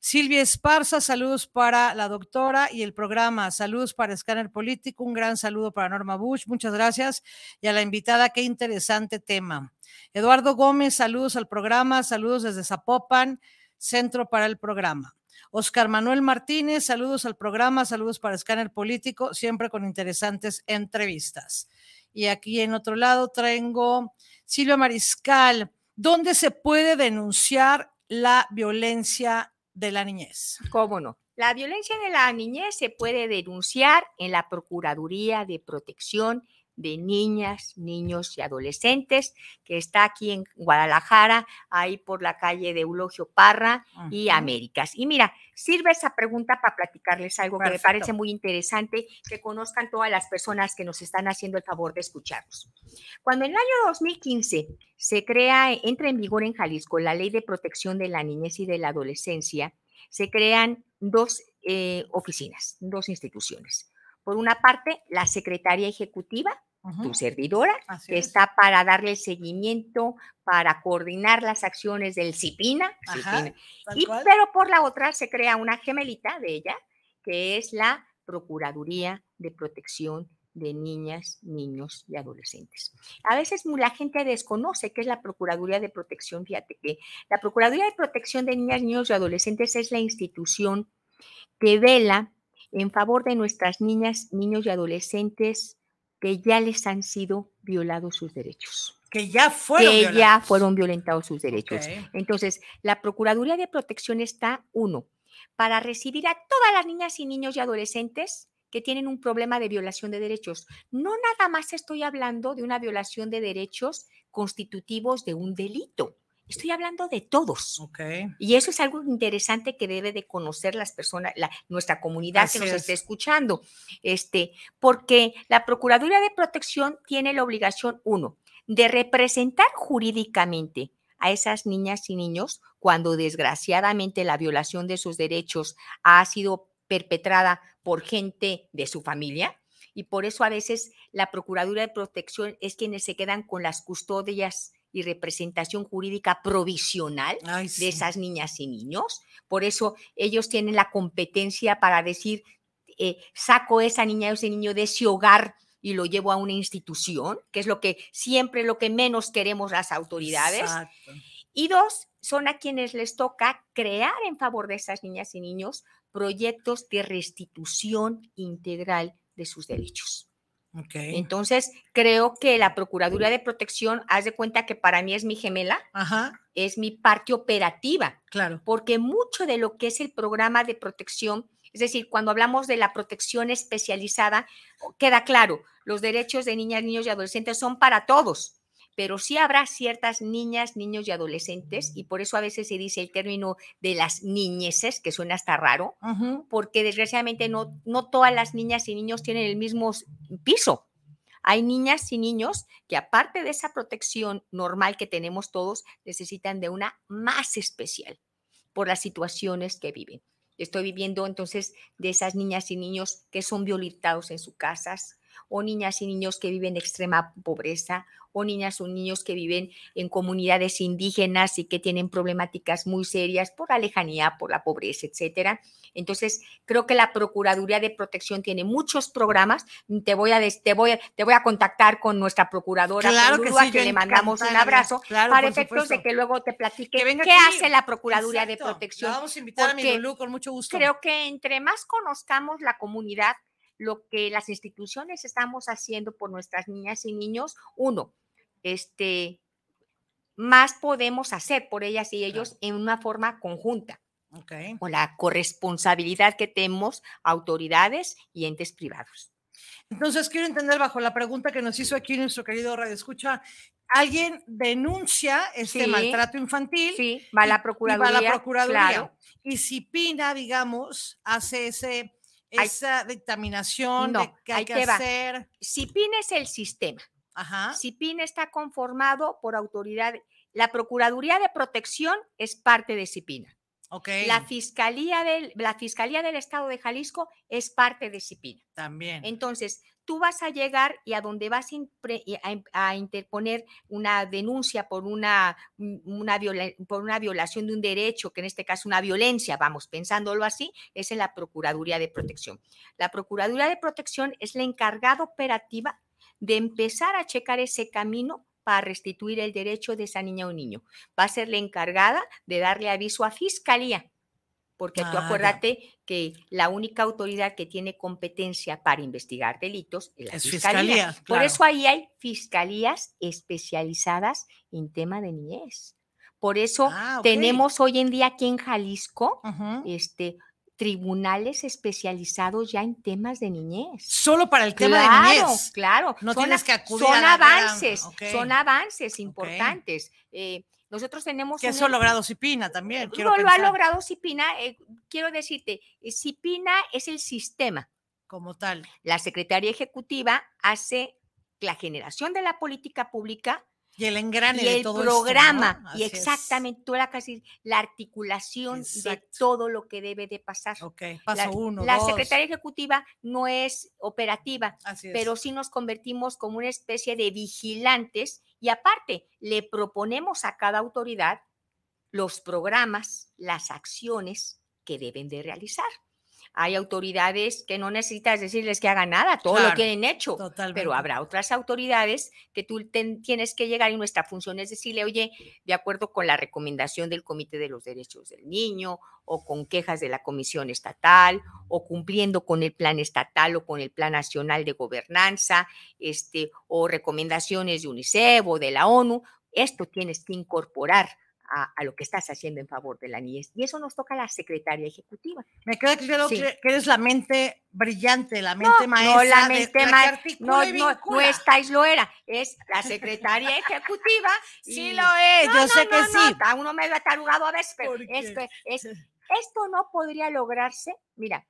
Silvia Esparza, saludos para la doctora y el programa, saludos para Escáner Político, un gran saludo para Norma Bush, muchas gracias. Y a la invitada, qué interesante tema. Eduardo Gómez, saludos al programa, saludos desde Zapopan, Centro para el programa. Oscar Manuel Martínez, saludos al programa, saludos para Escáner Político, siempre con interesantes entrevistas. Y aquí en otro lado tengo Silvia Mariscal, ¿dónde se puede denunciar la violencia de la niñez? ¿Cómo no? La violencia de la niñez se puede denunciar en la Procuraduría de Protección de niñas, niños y adolescentes, que está aquí en Guadalajara, ahí por la calle de Eulogio Parra y Américas. Y mira, sirve esa pregunta para platicarles algo que me parece muy interesante, que conozcan todas las personas que nos están haciendo el favor de escucharnos. Cuando en el año 2015 se crea, entra en vigor en Jalisco la Ley de Protección de la Niñez y de la Adolescencia, se crean dos eh, oficinas, dos instituciones. Por una parte, la Secretaría Ejecutiva, tu servidora, que está para darle seguimiento, para coordinar las acciones del CIPINA. y, pero por la otra se crea una gemelita de ella, que es la Procuraduría de Protección de Niñas, Niños y Adolescentes. A veces la gente desconoce qué es la Procuraduría de Protección. Fíjate que la Procuraduría de Protección de Niñas, Niños y Adolescentes es la institución que vela en favor de nuestras niñas, niños y adolescentes que ya les han sido violados sus derechos. Que ya fueron, que ya fueron violentados sus derechos. Entonces, la Procuraduría de Protección está, uno, para recibir a todas las niñas y niños y adolescentes que tienen un problema de violación de derechos. No nada más estoy hablando de una violación de derechos constitutivos de un delito. Estoy hablando de todos. Y eso es algo interesante que debe de conocer las personas, nuestra comunidad que nos esté escuchando. Este, porque la Procuraduría de Protección tiene la obligación, uno, de representar jurídicamente a esas niñas y niños cuando desgraciadamente la violación de sus derechos ha sido perpetrada por gente de su familia. Y por eso a veces la Procuraduría de Protección es quienes se quedan con las custodias y representación jurídica provisional de esas niñas y niños. Por eso ellos tienen la competencia para decir, eh, saco esa niña o ese niño de ese hogar y lo llevo a una institución, que es lo que siempre lo que menos queremos las autoridades. Y dos, son a quienes les toca crear en favor de esas niñas y niños proyectos de restitución integral de sus derechos. Entonces, creo que la Procuraduría de Protección, haz de cuenta que para mí es mi gemela, es mi parte operativa. Claro. Porque mucho de lo que es el programa de protección, es decir, cuando hablamos de la protección especializada, queda claro, los derechos de niñas, niños y adolescentes son para todos pero sí habrá ciertas niñas, niños y adolescentes, y por eso a veces se dice el término de las niñeces, que suena hasta raro, porque desgraciadamente no, no todas las niñas y niños tienen el mismo piso. Hay niñas y niños que aparte de esa protección normal que tenemos todos, necesitan de una más especial por las situaciones que viven. Estoy viviendo entonces de esas niñas y niños que son violentados en sus casas, o niñas y niños que viven en extrema pobreza, o niñas o niños que viven en comunidades indígenas y que tienen problemáticas muy serias por la lejanía, por la pobreza, etcétera. Entonces, creo que la Procuraduría de Protección tiene muchos programas. Te voy a, te voy te voy a contactar con nuestra procuradora, claro que, sí, que le mandamos un abrazo, para efectos de que luego te platique qué hace la Procuraduría de Protección. vamos a invitar a mi Lulú con mucho gusto. Creo que entre más conozcamos la comunidad, lo que las instituciones estamos haciendo por nuestras niñas y niños, uno, este, más podemos hacer por ellas y ellos en una forma conjunta. Okay. Con la corresponsabilidad que tenemos autoridades y entes privados. Entonces, quiero entender bajo la pregunta que nos hizo aquí nuestro querido Radio Escucha, alguien denuncia este maltrato infantil. Sí, va a la Procuraduría. Y va a la Procuraduría. Y si Pina, digamos, hace ese esa dictaminación de qué hay que hacer. CIPIN es el sistema. Ajá. CIPIN está conformado por autoridad. La Procuraduría de Protección es parte de CIPINA. Okay. La Fiscalía, del, la Fiscalía del Estado de Jalisco es parte de CIPINA. También. Entonces, tú vas a llegar y a donde vas a, interponer una denuncia por una, por una violación de un derecho, que en este caso una violencia, vamos, pensándolo así, es en la Procuraduría de Protección. La Procuraduría de Protección es la encargada operativa de empezar a checar ese camino para restituir el derecho de esa niña o niño. Va a ser la encargada de darle aviso a Fiscalía porque tú acuérdate que la única autoridad que tiene competencia para investigar delitos es la fiscalía. Por eso ahí hay fiscalías especializadas en tema de niñez. Por eso ah, tenemos hoy en día aquí en Jalisco este, tribunales especializados ya en temas de niñez. Solo para el tema de niñez. Claro, no tienes que acudir son avances, son avances importantes. Eh, nosotros tenemos... Que eso ha logrado Cipina también. Quiero no lo ha logrado Cipina. Eh, quiero decirte, eh, Cipina es el sistema. Como tal. La Secretaría Ejecutiva hace la generación de la política pública y el engrane y de el todo programa, y exactamente, tú la casi la articulación de todo lo que debe de pasar. Ok, paso la, uno, La Secretaría Ejecutiva no es operativa, pero sí nos convertimos como una especie de vigilantes y aparte le proponemos a cada autoridad los programas, las acciones que deben de realizar. Hay autoridades que no necesitas decirles que hagan nada, todo lo tienen hecho. Pero habrá otras autoridades que tú tienes que llegar y nuestra función es decirle, oye, de acuerdo con la recomendación del Comité de los Derechos del Niño o con quejas de la Comisión Estatal o cumpliendo con el plan estatal o con el plan nacional de gobernanza, este, o recomendaciones de UNICEF o de la ONU, esto tienes que incorporar a, lo que estás haciendo en favor de la niñez. Y eso nos toca a la secretaria ejecutiva. Me queda claro que eres la mente brillante, la mente maestra. No, la mente maestra. No, no, no es lo era, es la secretaria ejecutiva. sí lo es, yo sé que sí. uno me ha tarugado a veces, pero es, esto no podría lograrse. Mira,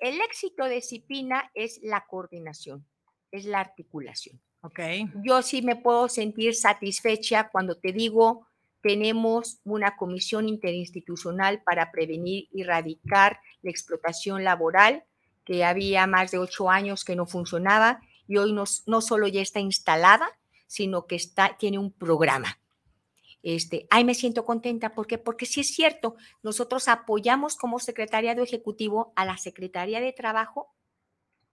el éxito de Cipina es la coordinación, es la articulación. Okay. Yo sí me puedo sentir satisfecha cuando te digo tenemos una comisión interinstitucional para prevenir y erradicar la explotación laboral, que había más de ocho años que no funcionaba y hoy no, solo ya está instalada, sino que está, tiene un programa. Este, ahí me siento contenta porque porque sí es cierto, nosotros apoyamos como secretariado ejecutivo a la Secretaría de Trabajo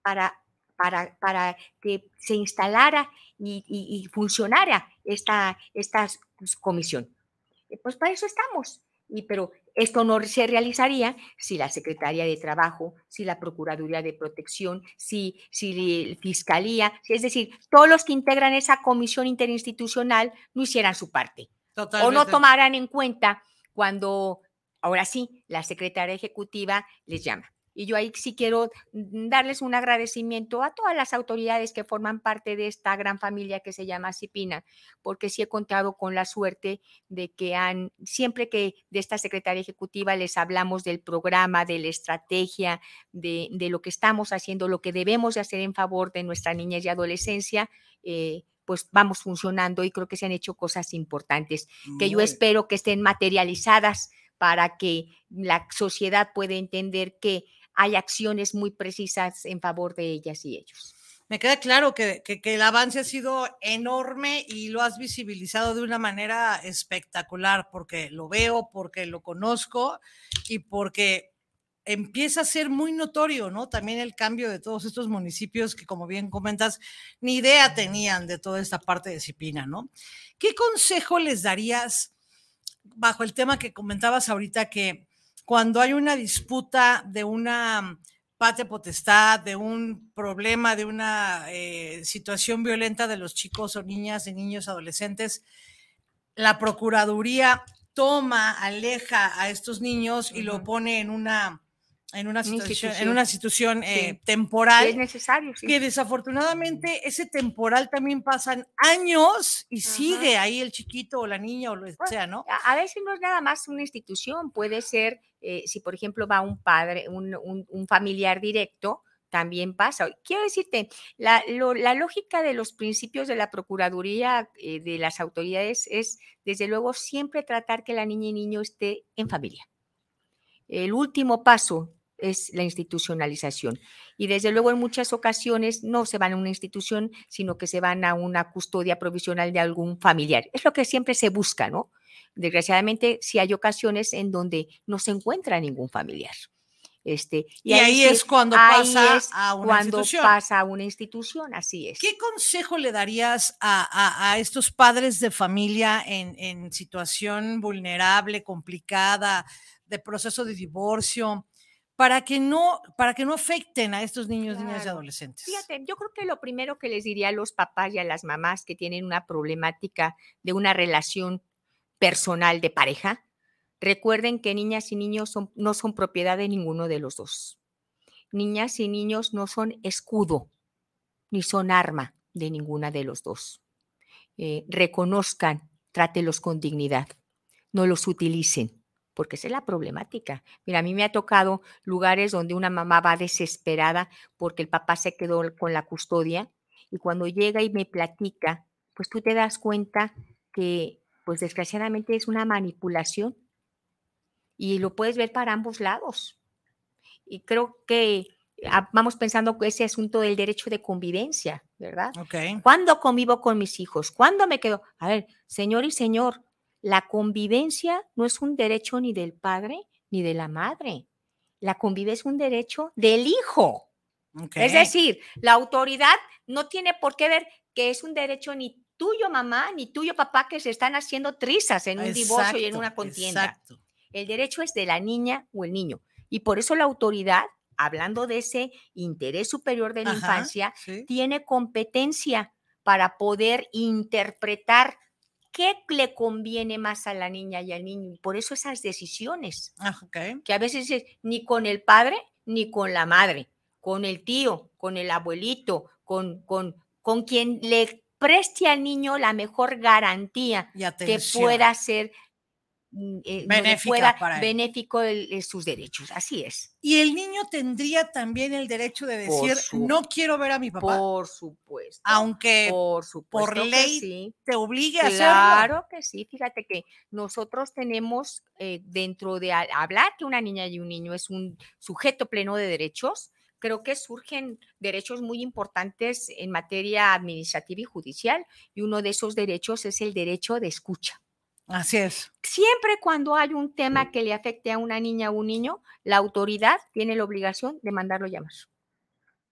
para, para, para que se instalara y, y, funcionara esta, esta comisión. Pues para eso estamos. Y, pero esto no se realizaría si la Secretaría de Trabajo, si la Procuraduría de Protección, si, si la Fiscalía, es decir, todos los que integran esa comisión interinstitucional no hicieran su parte. O no tomaran en cuenta cuando, ahora sí, la Secretaría Ejecutiva les llama. Y yo ahí sí quiero darles un agradecimiento a todas las autoridades que forman parte de esta gran familia que se llama Cipina, porque sí he contado con la suerte de que han, siempre que de esta secretaria ejecutiva les hablamos del programa, de la estrategia, de, lo que estamos haciendo, lo que debemos de hacer en favor de nuestra niñez y adolescencia, eh, pues vamos funcionando y creo que se han hecho cosas importantes que yo espero que estén materializadas para que la sociedad pueda entender que hay acciones muy precisas en favor de ellas y ellos. Me queda claro que, el avance ha sido enorme y lo has visibilizado de una manera espectacular, porque lo veo, porque lo conozco y porque empieza a ser muy notorio, ¿no? También el cambio de todos estos municipios que, como bien comentas, ni idea tenían de toda esta parte de Cipina, ¿no? ¿Qué consejo les darías bajo el tema que comentabas ahorita que cuando hay una disputa de una patria potestad, de un problema, de una eh, situación violenta de los chicos o niñas, de niños, adolescentes, la Procuraduría toma, aleja a estos niños y lo pone en una en una situación, en una situación eh, temporal. es necesario, Que desafortunadamente ese temporal también pasan años y sigue ahí el chiquito o la niña o lo que sea, ¿no? A, veces no es nada más una institución, puede ser, eh, si por ejemplo va un padre, un, un, familiar directo, también pasa. Quiero decirte, la, la, lógica de los principios de la Procuraduría, eh, de las autoridades, es desde luego siempre tratar que la niña y niño esté en familia. El último paso es la institucionalización. Y desde luego en muchas ocasiones no se van a una institución, sino que se van a una custodia provisional de algún familiar. Es lo que siempre se busca, ¿no? Desgraciadamente, sí hay ocasiones en donde no se encuentra ningún familiar. Este, y, ahí, es cuando pasa a una cuando institución. pasa a una institución, así es. ¿Qué consejo le darías a, a, estos padres de familia en, en situación vulnerable, complicada, de proceso de divorcio? Para que no, para que no afecten a estos niños, niñas y adolescentes. Fíjate, yo creo que lo primero que les diría a los papás y a las mamás que tienen una problemática de una relación personal de pareja, recuerden que niñas y niños no son propiedad de ninguno de los dos. Niñas y niños no son escudo ni son arma de ninguna de los dos. Eh, reconozcan, trátelos con dignidad, no los utilicen porque esa es la problemática. Mira, a mí me ha tocado lugares donde una mamá va desesperada porque el papá se quedó con la custodia y cuando llega y me platica, pues tú te das cuenta que, pues desgraciadamente es una manipulación y lo puedes ver para ambos lados. Y creo que ah, vamos pensando que ese asunto del derecho de convivencia, ¿verdad? Okay. ¿Cuándo convivo con mis hijos? ¿Cuándo me quedo? A ver, señor y señor, la convivencia no es un derecho ni del padre ni de la madre. la convivencia es un derecho del hijo. Es decir, la autoridad no tiene por qué ver que es un derecho ni tuyo mamá ni tuyo papá que se están haciendo trizas en un divorcio y en una contienda. El derecho es de la niña o el niño. Y por eso la autoridad, hablando de ese interés superior de la infancia, tiene competencia para poder interpretar qué le conviene más a la niña y al niño. Y por eso esas decisiones, ah, que a veces es ni con el padre ni con la madre, con el tío, con el abuelito, con, con, con quien le preste al niño la mejor garantía que pueda ser Mm, eh, benéfico sus derechos. Así es. Y el niño tendría también el derecho de decir, no quiero ver a mi papá. Por supuesto. Aunque por, ley te obligue a hacerlo. Claro que sí. Fíjate que nosotros tenemos eh, dentro de hablar que una niña y un niño es un sujeto pleno de derechos, creo que surgen derechos muy importantes en materia administrativa y judicial y uno de esos derechos es el derecho de escucha. Así es. Siempre cuando hay un tema que le afecte a una niña o un niño, la autoridad tiene la obligación de mandarlo llamar.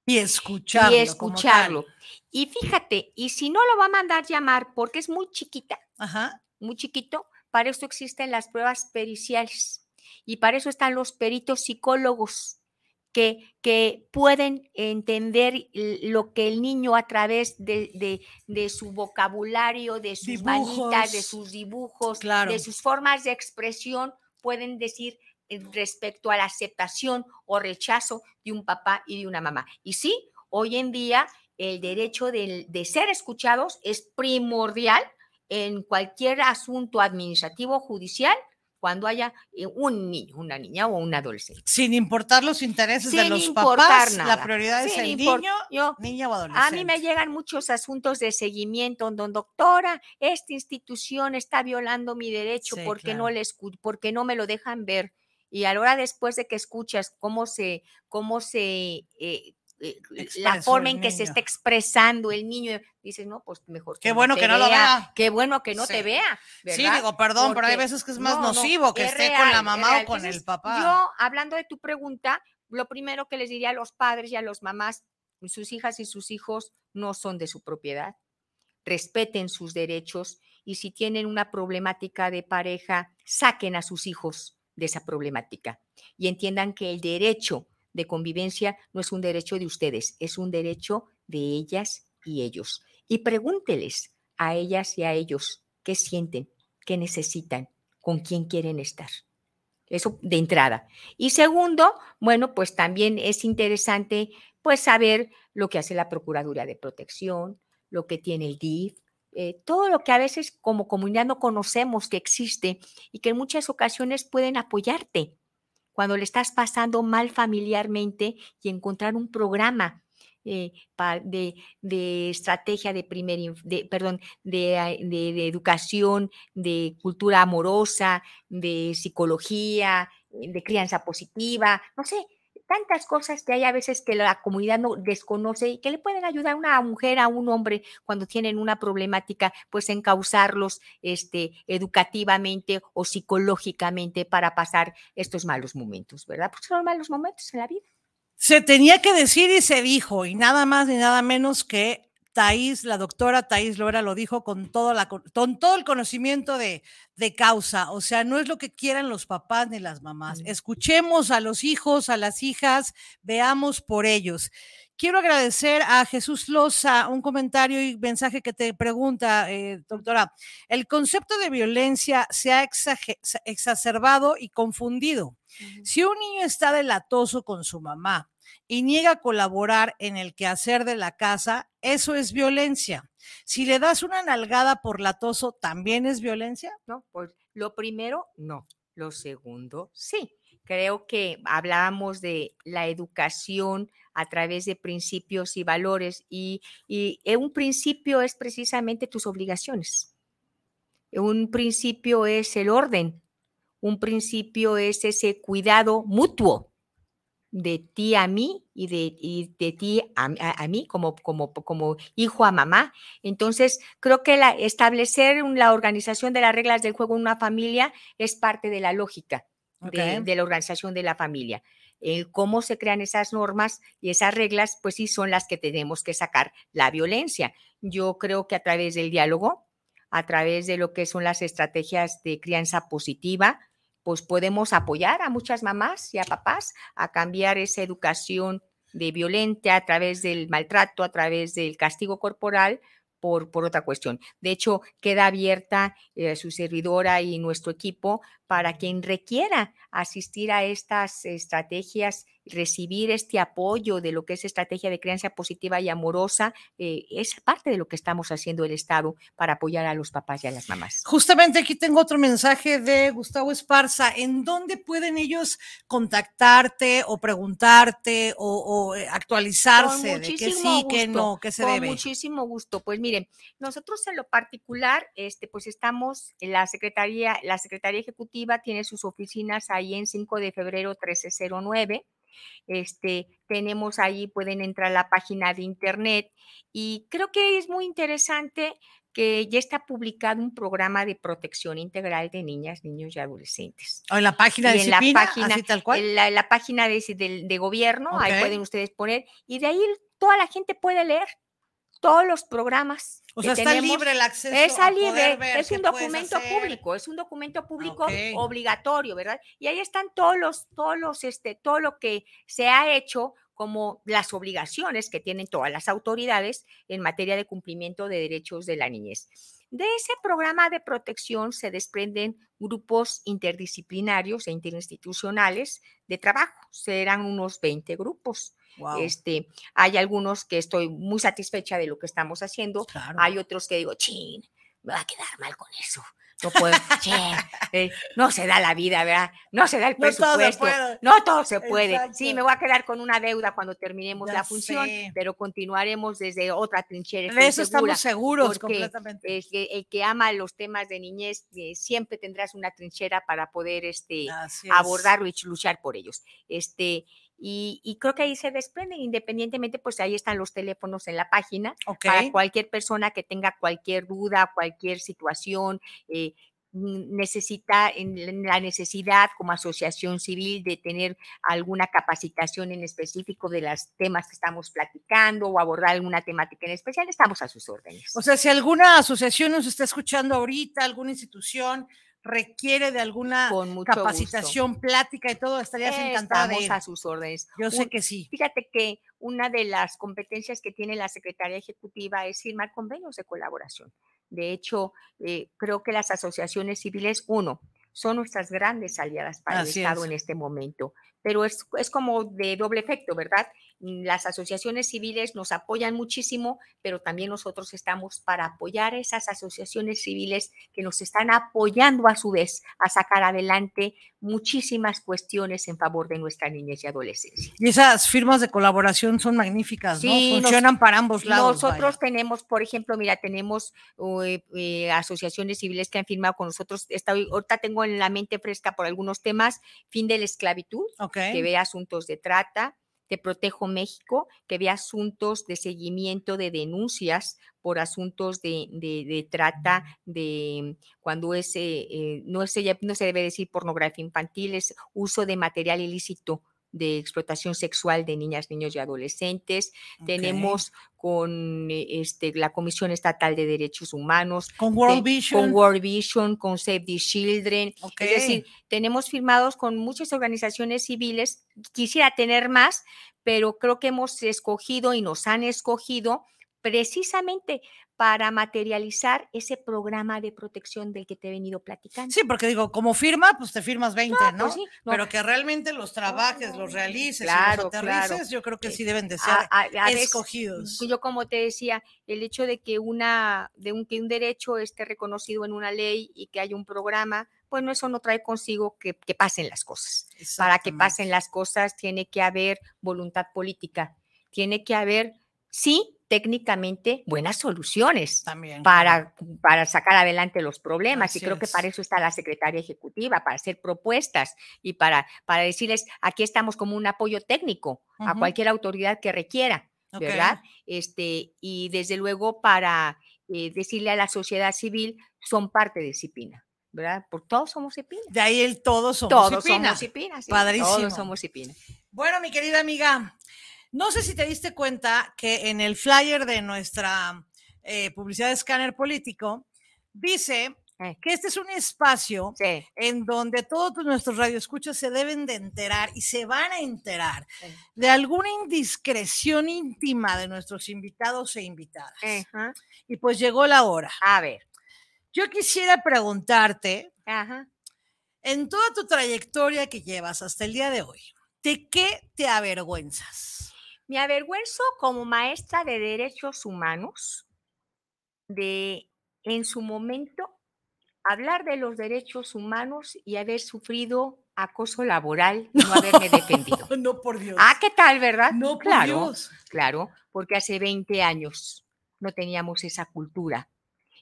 Y escucharlo. Y escucharlo. Y fíjate, y si no lo va a mandar llamar porque es muy chiquita, muy chiquito, para eso existen las pruebas periciales y para eso están los peritos psicólogos que, pueden entender lo que el niño a través de, su vocabulario, de sus manitas, de sus dibujos, de sus formas de expresión, pueden decir eh, respecto a la aceptación o rechazo de un papá y de una mamá. Y sí, hoy en día el derecho de ser escuchados es primordial en cualquier asunto administrativo judicial cuando haya eh, un niño, una niña o un adolescente. Sin importar los intereses de los papás, la prioridad es el niño, niña o adolescente. A mí me llegan muchos asuntos de seguimiento, don doctora, esta institución está violando mi derecho porque, no les, porque no me lo dejan ver. Y a la hora después de que escuchas cómo se, cómo se eh, eh, la forma en que se está expresando el niño, dices, no, pues mejor. Qué bueno que no lo vea. Qué bueno que no te vea. Sí, digo, perdón, pero hay veces que es más nocivo que esté con la mamá o con el papá. Yo, hablando de tu pregunta, lo primero que les diría a los padres y a los mamás, sus hijas y sus hijos no son de su propiedad. Respeten sus derechos y si tienen una problemática de pareja, saquen a sus hijos de esa problemática y entiendan que el derecho de convivencia no es un derecho de ustedes, es un derecho de ellas y ellos. Y pregúnteles a ellas y a ellos qué sienten, qué necesitan, con quién quieren estar. Eso de entrada. Y segundo, bueno, pues también es interesante pues saber lo que hace la Procuraduría de Protección, lo que tiene el DIF, eh, todo lo que a veces como comunidad no conocemos que existe y que en muchas ocasiones pueden apoyarte cuando le estás pasando mal familiarmente y encontrar un programa eh, de, estrategia de primer, perdón, de, educación, de cultura amorosa, de psicología, de crianza positiva, no sé, tantas cosas que hay a veces que la comunidad no desconoce y que le pueden ayudar a una mujer, a un hombre cuando tienen una problemática, pues encauzarlos este, educativamente o psicológicamente para pasar estos malos momentos, ¿verdad? Porque son malos momentos en la vida. Se tenía que decir y se dijo, y nada más ni nada menos que Thais, la doctora Thais Lora lo dijo con todo, la, con todo el conocimiento de, de, causa. O sea, no es lo que quieran los papás ni las mamás. Escuchemos a los hijos, a las hijas, veamos por ellos. Quiero agradecer a Jesús Loza un comentario y mensaje que te pregunta, eh, doctora. El concepto de violencia se ha exacerbado y confundido. Si un niño está delatoso con su mamá, y niega colaborar en el quehacer de la casa, eso es violencia. Si le das una nalgada por latoso, ¿también es violencia? No, pues lo primero, no. Lo segundo, sí. Creo que hablábamos de la educación a través de principios y valores y, y un principio es precisamente tus obligaciones. Un principio es el orden. Un principio es ese cuidado mutuo de ti a mí y de, de ti a, mí como, como, como, hijo a mamá. Entonces, creo que la, establecer la organización de las reglas del juego en una familia es parte de la lógica. de, la organización de la familia. El cómo se crean esas normas y esas reglas, pues sí son las que tenemos que sacar la violencia. Yo creo que a través del diálogo, a través de lo que son las estrategias de crianza positiva, pues podemos apoyar a muchas mamás y a papás a cambiar esa educación de violenta a través del maltrato, a través del castigo corporal, por, por, otra cuestión. De hecho, queda abierta eh, su servidora y nuestro equipo para quien requiera asistir a estas estrategias recibir este apoyo de lo que es estrategia de crianza positiva y amorosa, eh, es parte de lo que estamos haciendo el Estado para apoyar a los papás y a las mamás. Justamente aquí tengo otro mensaje de Gustavo Esparza. ¿En dónde pueden ellos contactarte o preguntarte o, eh, actualizarse de que sí, que no, que se con debe? muchísimo gusto. Pues miren, nosotros en lo particular, este, pues estamos en la Secretaría, la Secretaría Ejecutiva tiene sus oficinas ahí en 5 de febrero 1309 este, tenemos ahí, pueden entrar a la página de internet y creo que es muy interesante que ya está publicado un programa de protección integral de niñas, niños y adolescentes. O en la página de en la página, tal cual. En la, página de, gobierno, ahí pueden ustedes poner, y de ahí toda la gente puede leer todos los programas. O sea, está libre el acceso. Es libre, es un documento público, es un documento público obligatorio, ¿verdad? Y ahí están todos los, todos los, este, todo lo que se ha hecho como las obligaciones que tienen todas las autoridades en materia de cumplimiento de derechos de la niñez. De ese programa de protección se desprenden grupos interdisciplinarios e interinstitucionales de trabajo. Serán unos 20 grupos. Este, hay algunos que estoy muy satisfecha de lo que estamos haciendo. Hay otros que digo, chin, me va a quedar mal con eso. No puedo, eh, no se da la vida, ¿verdad? No se da el presupuesto. No todo se puede. Sí, me voy a quedar con una deuda cuando terminemos la función, pero continuaremos desde otra trinchera. De eso estamos seguros completamente. El que, el que ama los temas de niñez eh, siempre tendrás una trinchera para poder este, abordarlo y luchar por ellos. Este, y, creo que ahí se desprenden, independientemente, pues ahí están los teléfonos en la página para cualquier persona que tenga cualquier duda, cualquier situación, eh, necesita en la necesidad como asociación civil de tener alguna capacitación en específico de los temas que estamos platicando o abordar alguna temática en especial, estamos a sus órdenes. O sea, si alguna asociación nos está escuchando ahorita, alguna institución requiere de alguna capacitación, plática y todo, estarías encantada de a sus órdenes. Yo sé que sí. Fíjate que una de las competencias que tiene la Secretaría Ejecutiva es firmar convenios de colaboración. De hecho, eh, creo que las asociaciones civiles, uno, son nuestras grandes aliadas para el Estado en este momento. Pero es, es como de doble efecto, ¿verdad? Las asociaciones civiles nos apoyan muchísimo, pero también nosotros estamos para apoyar a esas asociaciones civiles que nos están apoyando a su vez a sacar adelante muchísimas cuestiones en favor de nuestra niñez y adolescencia. Y esas firmas de colaboración son magníficas, ¿no? Funcionan para ambos lados. Nosotros tenemos, por ejemplo, mira, tenemos eh, asociaciones civiles que han firmado con nosotros. ahorita tengo en la mente fresca por algunos temas, fin de la esclavitud, que ve asuntos de trata, te Protejo México, que ve asuntos de seguimiento de denuncias por asuntos de, trata, de cuando es, eh, no, es, no se debe decir pornografía infantil, es uso de material ilícito de explotación sexual de niñas, niños y adolescentes. Tenemos con eh, este, la Comisión Estatal de Derechos Humanos, con World Vision, con World Vision, con Save the Children. Es decir, tenemos firmados con muchas organizaciones civiles. Quisiera tener más, pero creo que hemos escogido y nos han escogido precisamente para materializar ese programa de protección del que te he venido platicando. Sí, porque digo, como firma, pues te firmas 20, ¿no? Pues Pero que realmente los trabajes, los realices claro, los aterrices, yo creo que sí deben de ser escogidos. yo como te decía, el hecho de que una de un que un derecho esté reconocido en una ley y que haya un programa, bueno, eso no trae consigo que, que pasen las cosas. Para que pasen las cosas tiene que haber voluntad política, tiene que haber sí técnicamente buenas soluciones También, para, para sacar adelante los problemas. y creo que para eso está la Secretaría Ejecutiva, para hacer propuestas y para, para decirles, aquí estamos como un apoyo técnico a cualquier autoridad que requiera, ¿verdad? Este, y desde luego para eh, decirle a la sociedad civil, son parte de disciplina ¿verdad? Por todos somos Cipinas. De ahí el todos somos Todos Cipina. somos Cipinas. sí, Padrísimo. Todos somos Cipinas. Bueno, mi querida amiga, no sé si te diste cuenta que en el flyer de nuestra eh, publicidad de escáner político dice que este es un espacio Sí. en donde todos nuestros radioescuchas se deben de enterar y se van a enterar Sí. de alguna indiscreción íntima de nuestros invitados e invitadas. Y pues llegó la hora. A ver. Yo quisiera preguntarte, en toda tu trayectoria que llevas hasta el día de hoy, ¿de qué te avergüenzas? Me avergüenzo como maestra de derechos humanos de en su momento hablar de los derechos humanos y haber sufrido acoso laboral y no haberme defendido. no, por Dios. Ah, ¿qué tal, verdad? no, por claro, Dios. claro, porque hace 20 años no teníamos esa cultura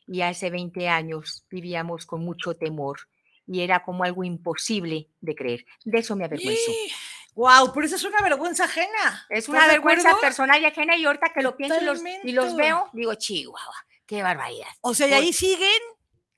y hace 20 años vivíamos con mucho temor y era como algo imposible de creer. De eso me avergüenzo. Wow, pero esa es una vergüenza ajena. Es ¿Estás una vergüenza acuerdo? personal y ajena y ahorita que lo pienso y los, y los Totalmente. veo, digo, chihuahua, qué barbaridad. O sea, ¿y ahí siguen?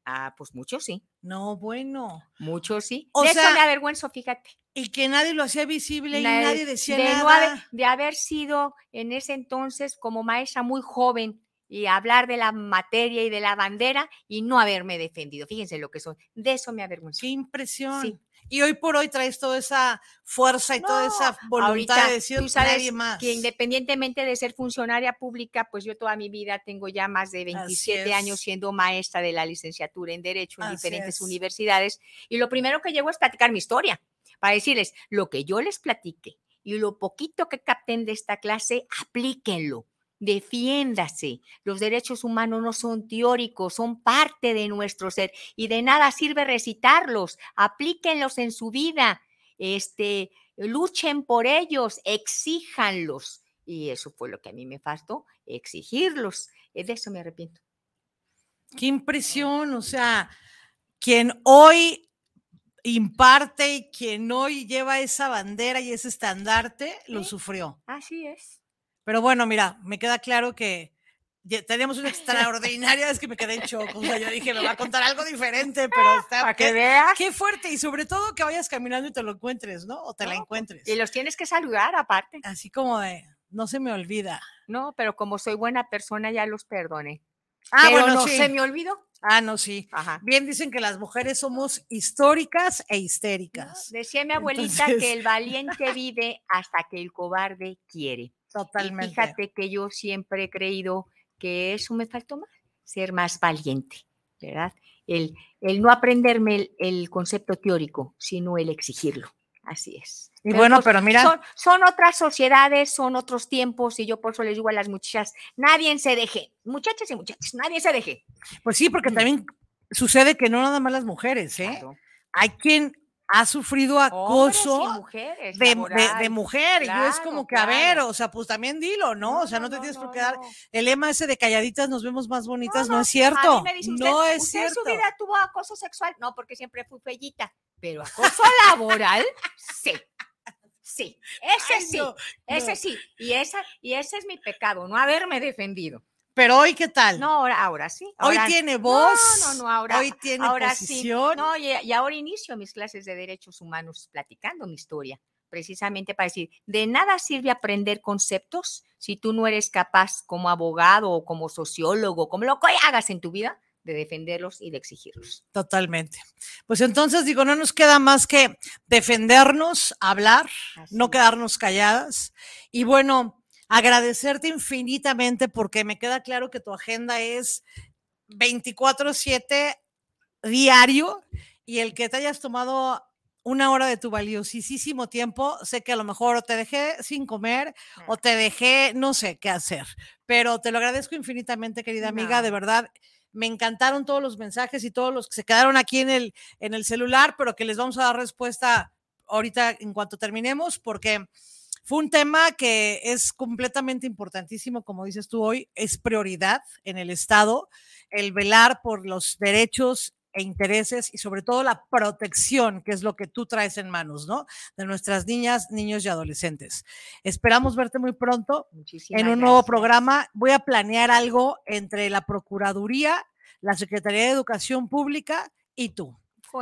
Ah, pues muchos sí, No, bueno. muchos sí. O de sea, eso me avergüenzo, fíjate. Y que nadie lo hacía visible y nadie decía de, nada. no haber, de haber sido en ese entonces como maestra muy joven y hablar de la materia y de la bandera y no haberme defendido. Fíjense lo que son. De eso me avergüenzo. Qué impresión. Sí. Y hoy por hoy traes toda esa fuerza y toda esa voluntad ahorita de decir tú sabes nadie más. que independientemente de ser funcionaria pública, pues yo toda mi vida tengo ya más de 27 años siendo maestra de la licenciatura en Derecho en Así diferentes es. universidades. Y lo primero que llego es platicar mi historia, para decirles lo que yo les platique y lo poquito que capten de esta clase, aplíquenlo. Defiéndase. Los derechos humanos no son teóricos, son parte de nuestro ser y de nada sirve recitarlos. Aplíquenlos en su vida. Este, luchen por ellos, exíjanlos. Y eso fue lo que a mí me faltó, exigirlos. Eh, De eso me arrepiento. Qué impresión. O sea, quien hoy imparte y quien hoy lleva esa bandera y ese estandarte, lo sufrió. Así es. Pero bueno, mira, me queda claro que teníamos una extraordinaria, es que me quedé en shock. O sea, yo dije, me va a contar algo diferente, pero está. Para que qué- veas. Qué fuerte y sobre todo que vayas caminando y te lo encuentres, ¿no? O te la No, encuentres. Y los tienes que saludar aparte. Así como de, no se me olvida. No, pero como soy buena persona ya los perdoné. Ah, pero bueno, no sí. se me olvidó. Ah, no, sí. Ajá. Bien dicen que las mujeres somos históricas e ¿no? histéricas. Decía mi abuelita Entonces- que el valiente vive hasta que el cobarde quiere. Totalmente. Y fíjate que yo siempre he creído que eso me faltó más, ser más valiente, ¿verdad? El, el no aprenderme el, el concepto teórico, sino el exigirlo. Así es. Y bueno, pues, pero mira- Son, son otras sociedades, son otros tiempos, y yo por eso les digo a las muchachas, nadie se deje, muchachas y muchachos, nadie se deje. Pues sí, porque también sucede que no nada más las mujeres, ¿eh? Claro. Hay quien ha sufrido acoso mujeres, de, de- de laboral. mujer. y yo es como Claro, que, a ver, o sea, pues también dilo, ¿no? o sea, no, te tienes por qué dar. no. El lema ese de calladitas nos vemos más bonitas no, no, es A cierto. mí me dice no es ¿usted en cierto. su vida tuvo acoso sexual? No, porque siempre fui fellita. Pero acoso laboral, sí. Sí, ese Ay, sí, no, ese no. sí. Y, esa, y ese es mi pecado, no haberme defendido. Pero hoy, ¿qué tal? No, ahora, ahora sí. hoy ahora- tiene voz. No, no, no, ahora. Hoy tiene ahora posición. sí. No, y, y ahora inicio mis clases de derechos humanos platicando mi historia, precisamente para decir, de nada sirve aprender conceptos si tú no eres capaz como abogado o como sociólogo, como lo que hagas en tu vida, de defenderlos y de exigirlos. Totalmente. Pues entonces digo, no nos queda más que defendernos, hablar, no Así quedarnos calladas. Y bueno, agradecerte infinitamente porque me queda claro que tu agenda es 24/7 diario y el que te hayas tomado una hora de tu valiosísimo tiempo, sé que a lo mejor te dejé sin comer o te dejé, no sé qué hacer, pero te lo agradezco infinitamente, querida amiga, de verdad. Me encantaron todos los mensajes y todos los que se quedaron aquí en el, en el celular, pero que les vamos a dar respuesta ahorita en cuanto terminemos, porque fue un tema que es completamente importantísimo, como dices tú hoy, es prioridad en el Estado, el velar por los derechos e intereses y sobre todo la protección, que es lo que tú traes en manos, ¿no? De nuestras niñas, niños y adolescentes. Esperamos verte muy pronto Muchísimas en un nuevo gracias. programa. Voy a planear algo entre la Procuraduría, la Secretaría de Educación Pública y tú.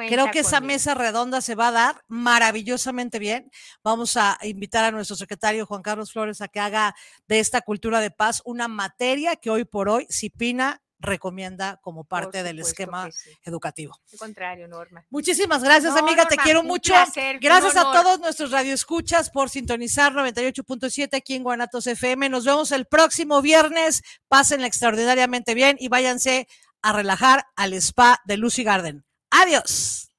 Creo que esa mesa redonda se va a dar maravillosamente bien. Vamos a invitar a nuestro secretario Juan Carlos Flores a que haga de esta cultura de paz una materia que hoy por hoy Cipina recomienda como parte del esquema educativo. Al contrario, Norma. Muchísimas gracias, amiga, te quiero mucho. gracias a todos nuestros radioescuchas por sintonizar 98.7 aquí en Guanatos FM. Nos vemos el próximo viernes. Pásenla extraordinariamente bien y váyanse a relajar al spa de Lucy Garden. Adiós.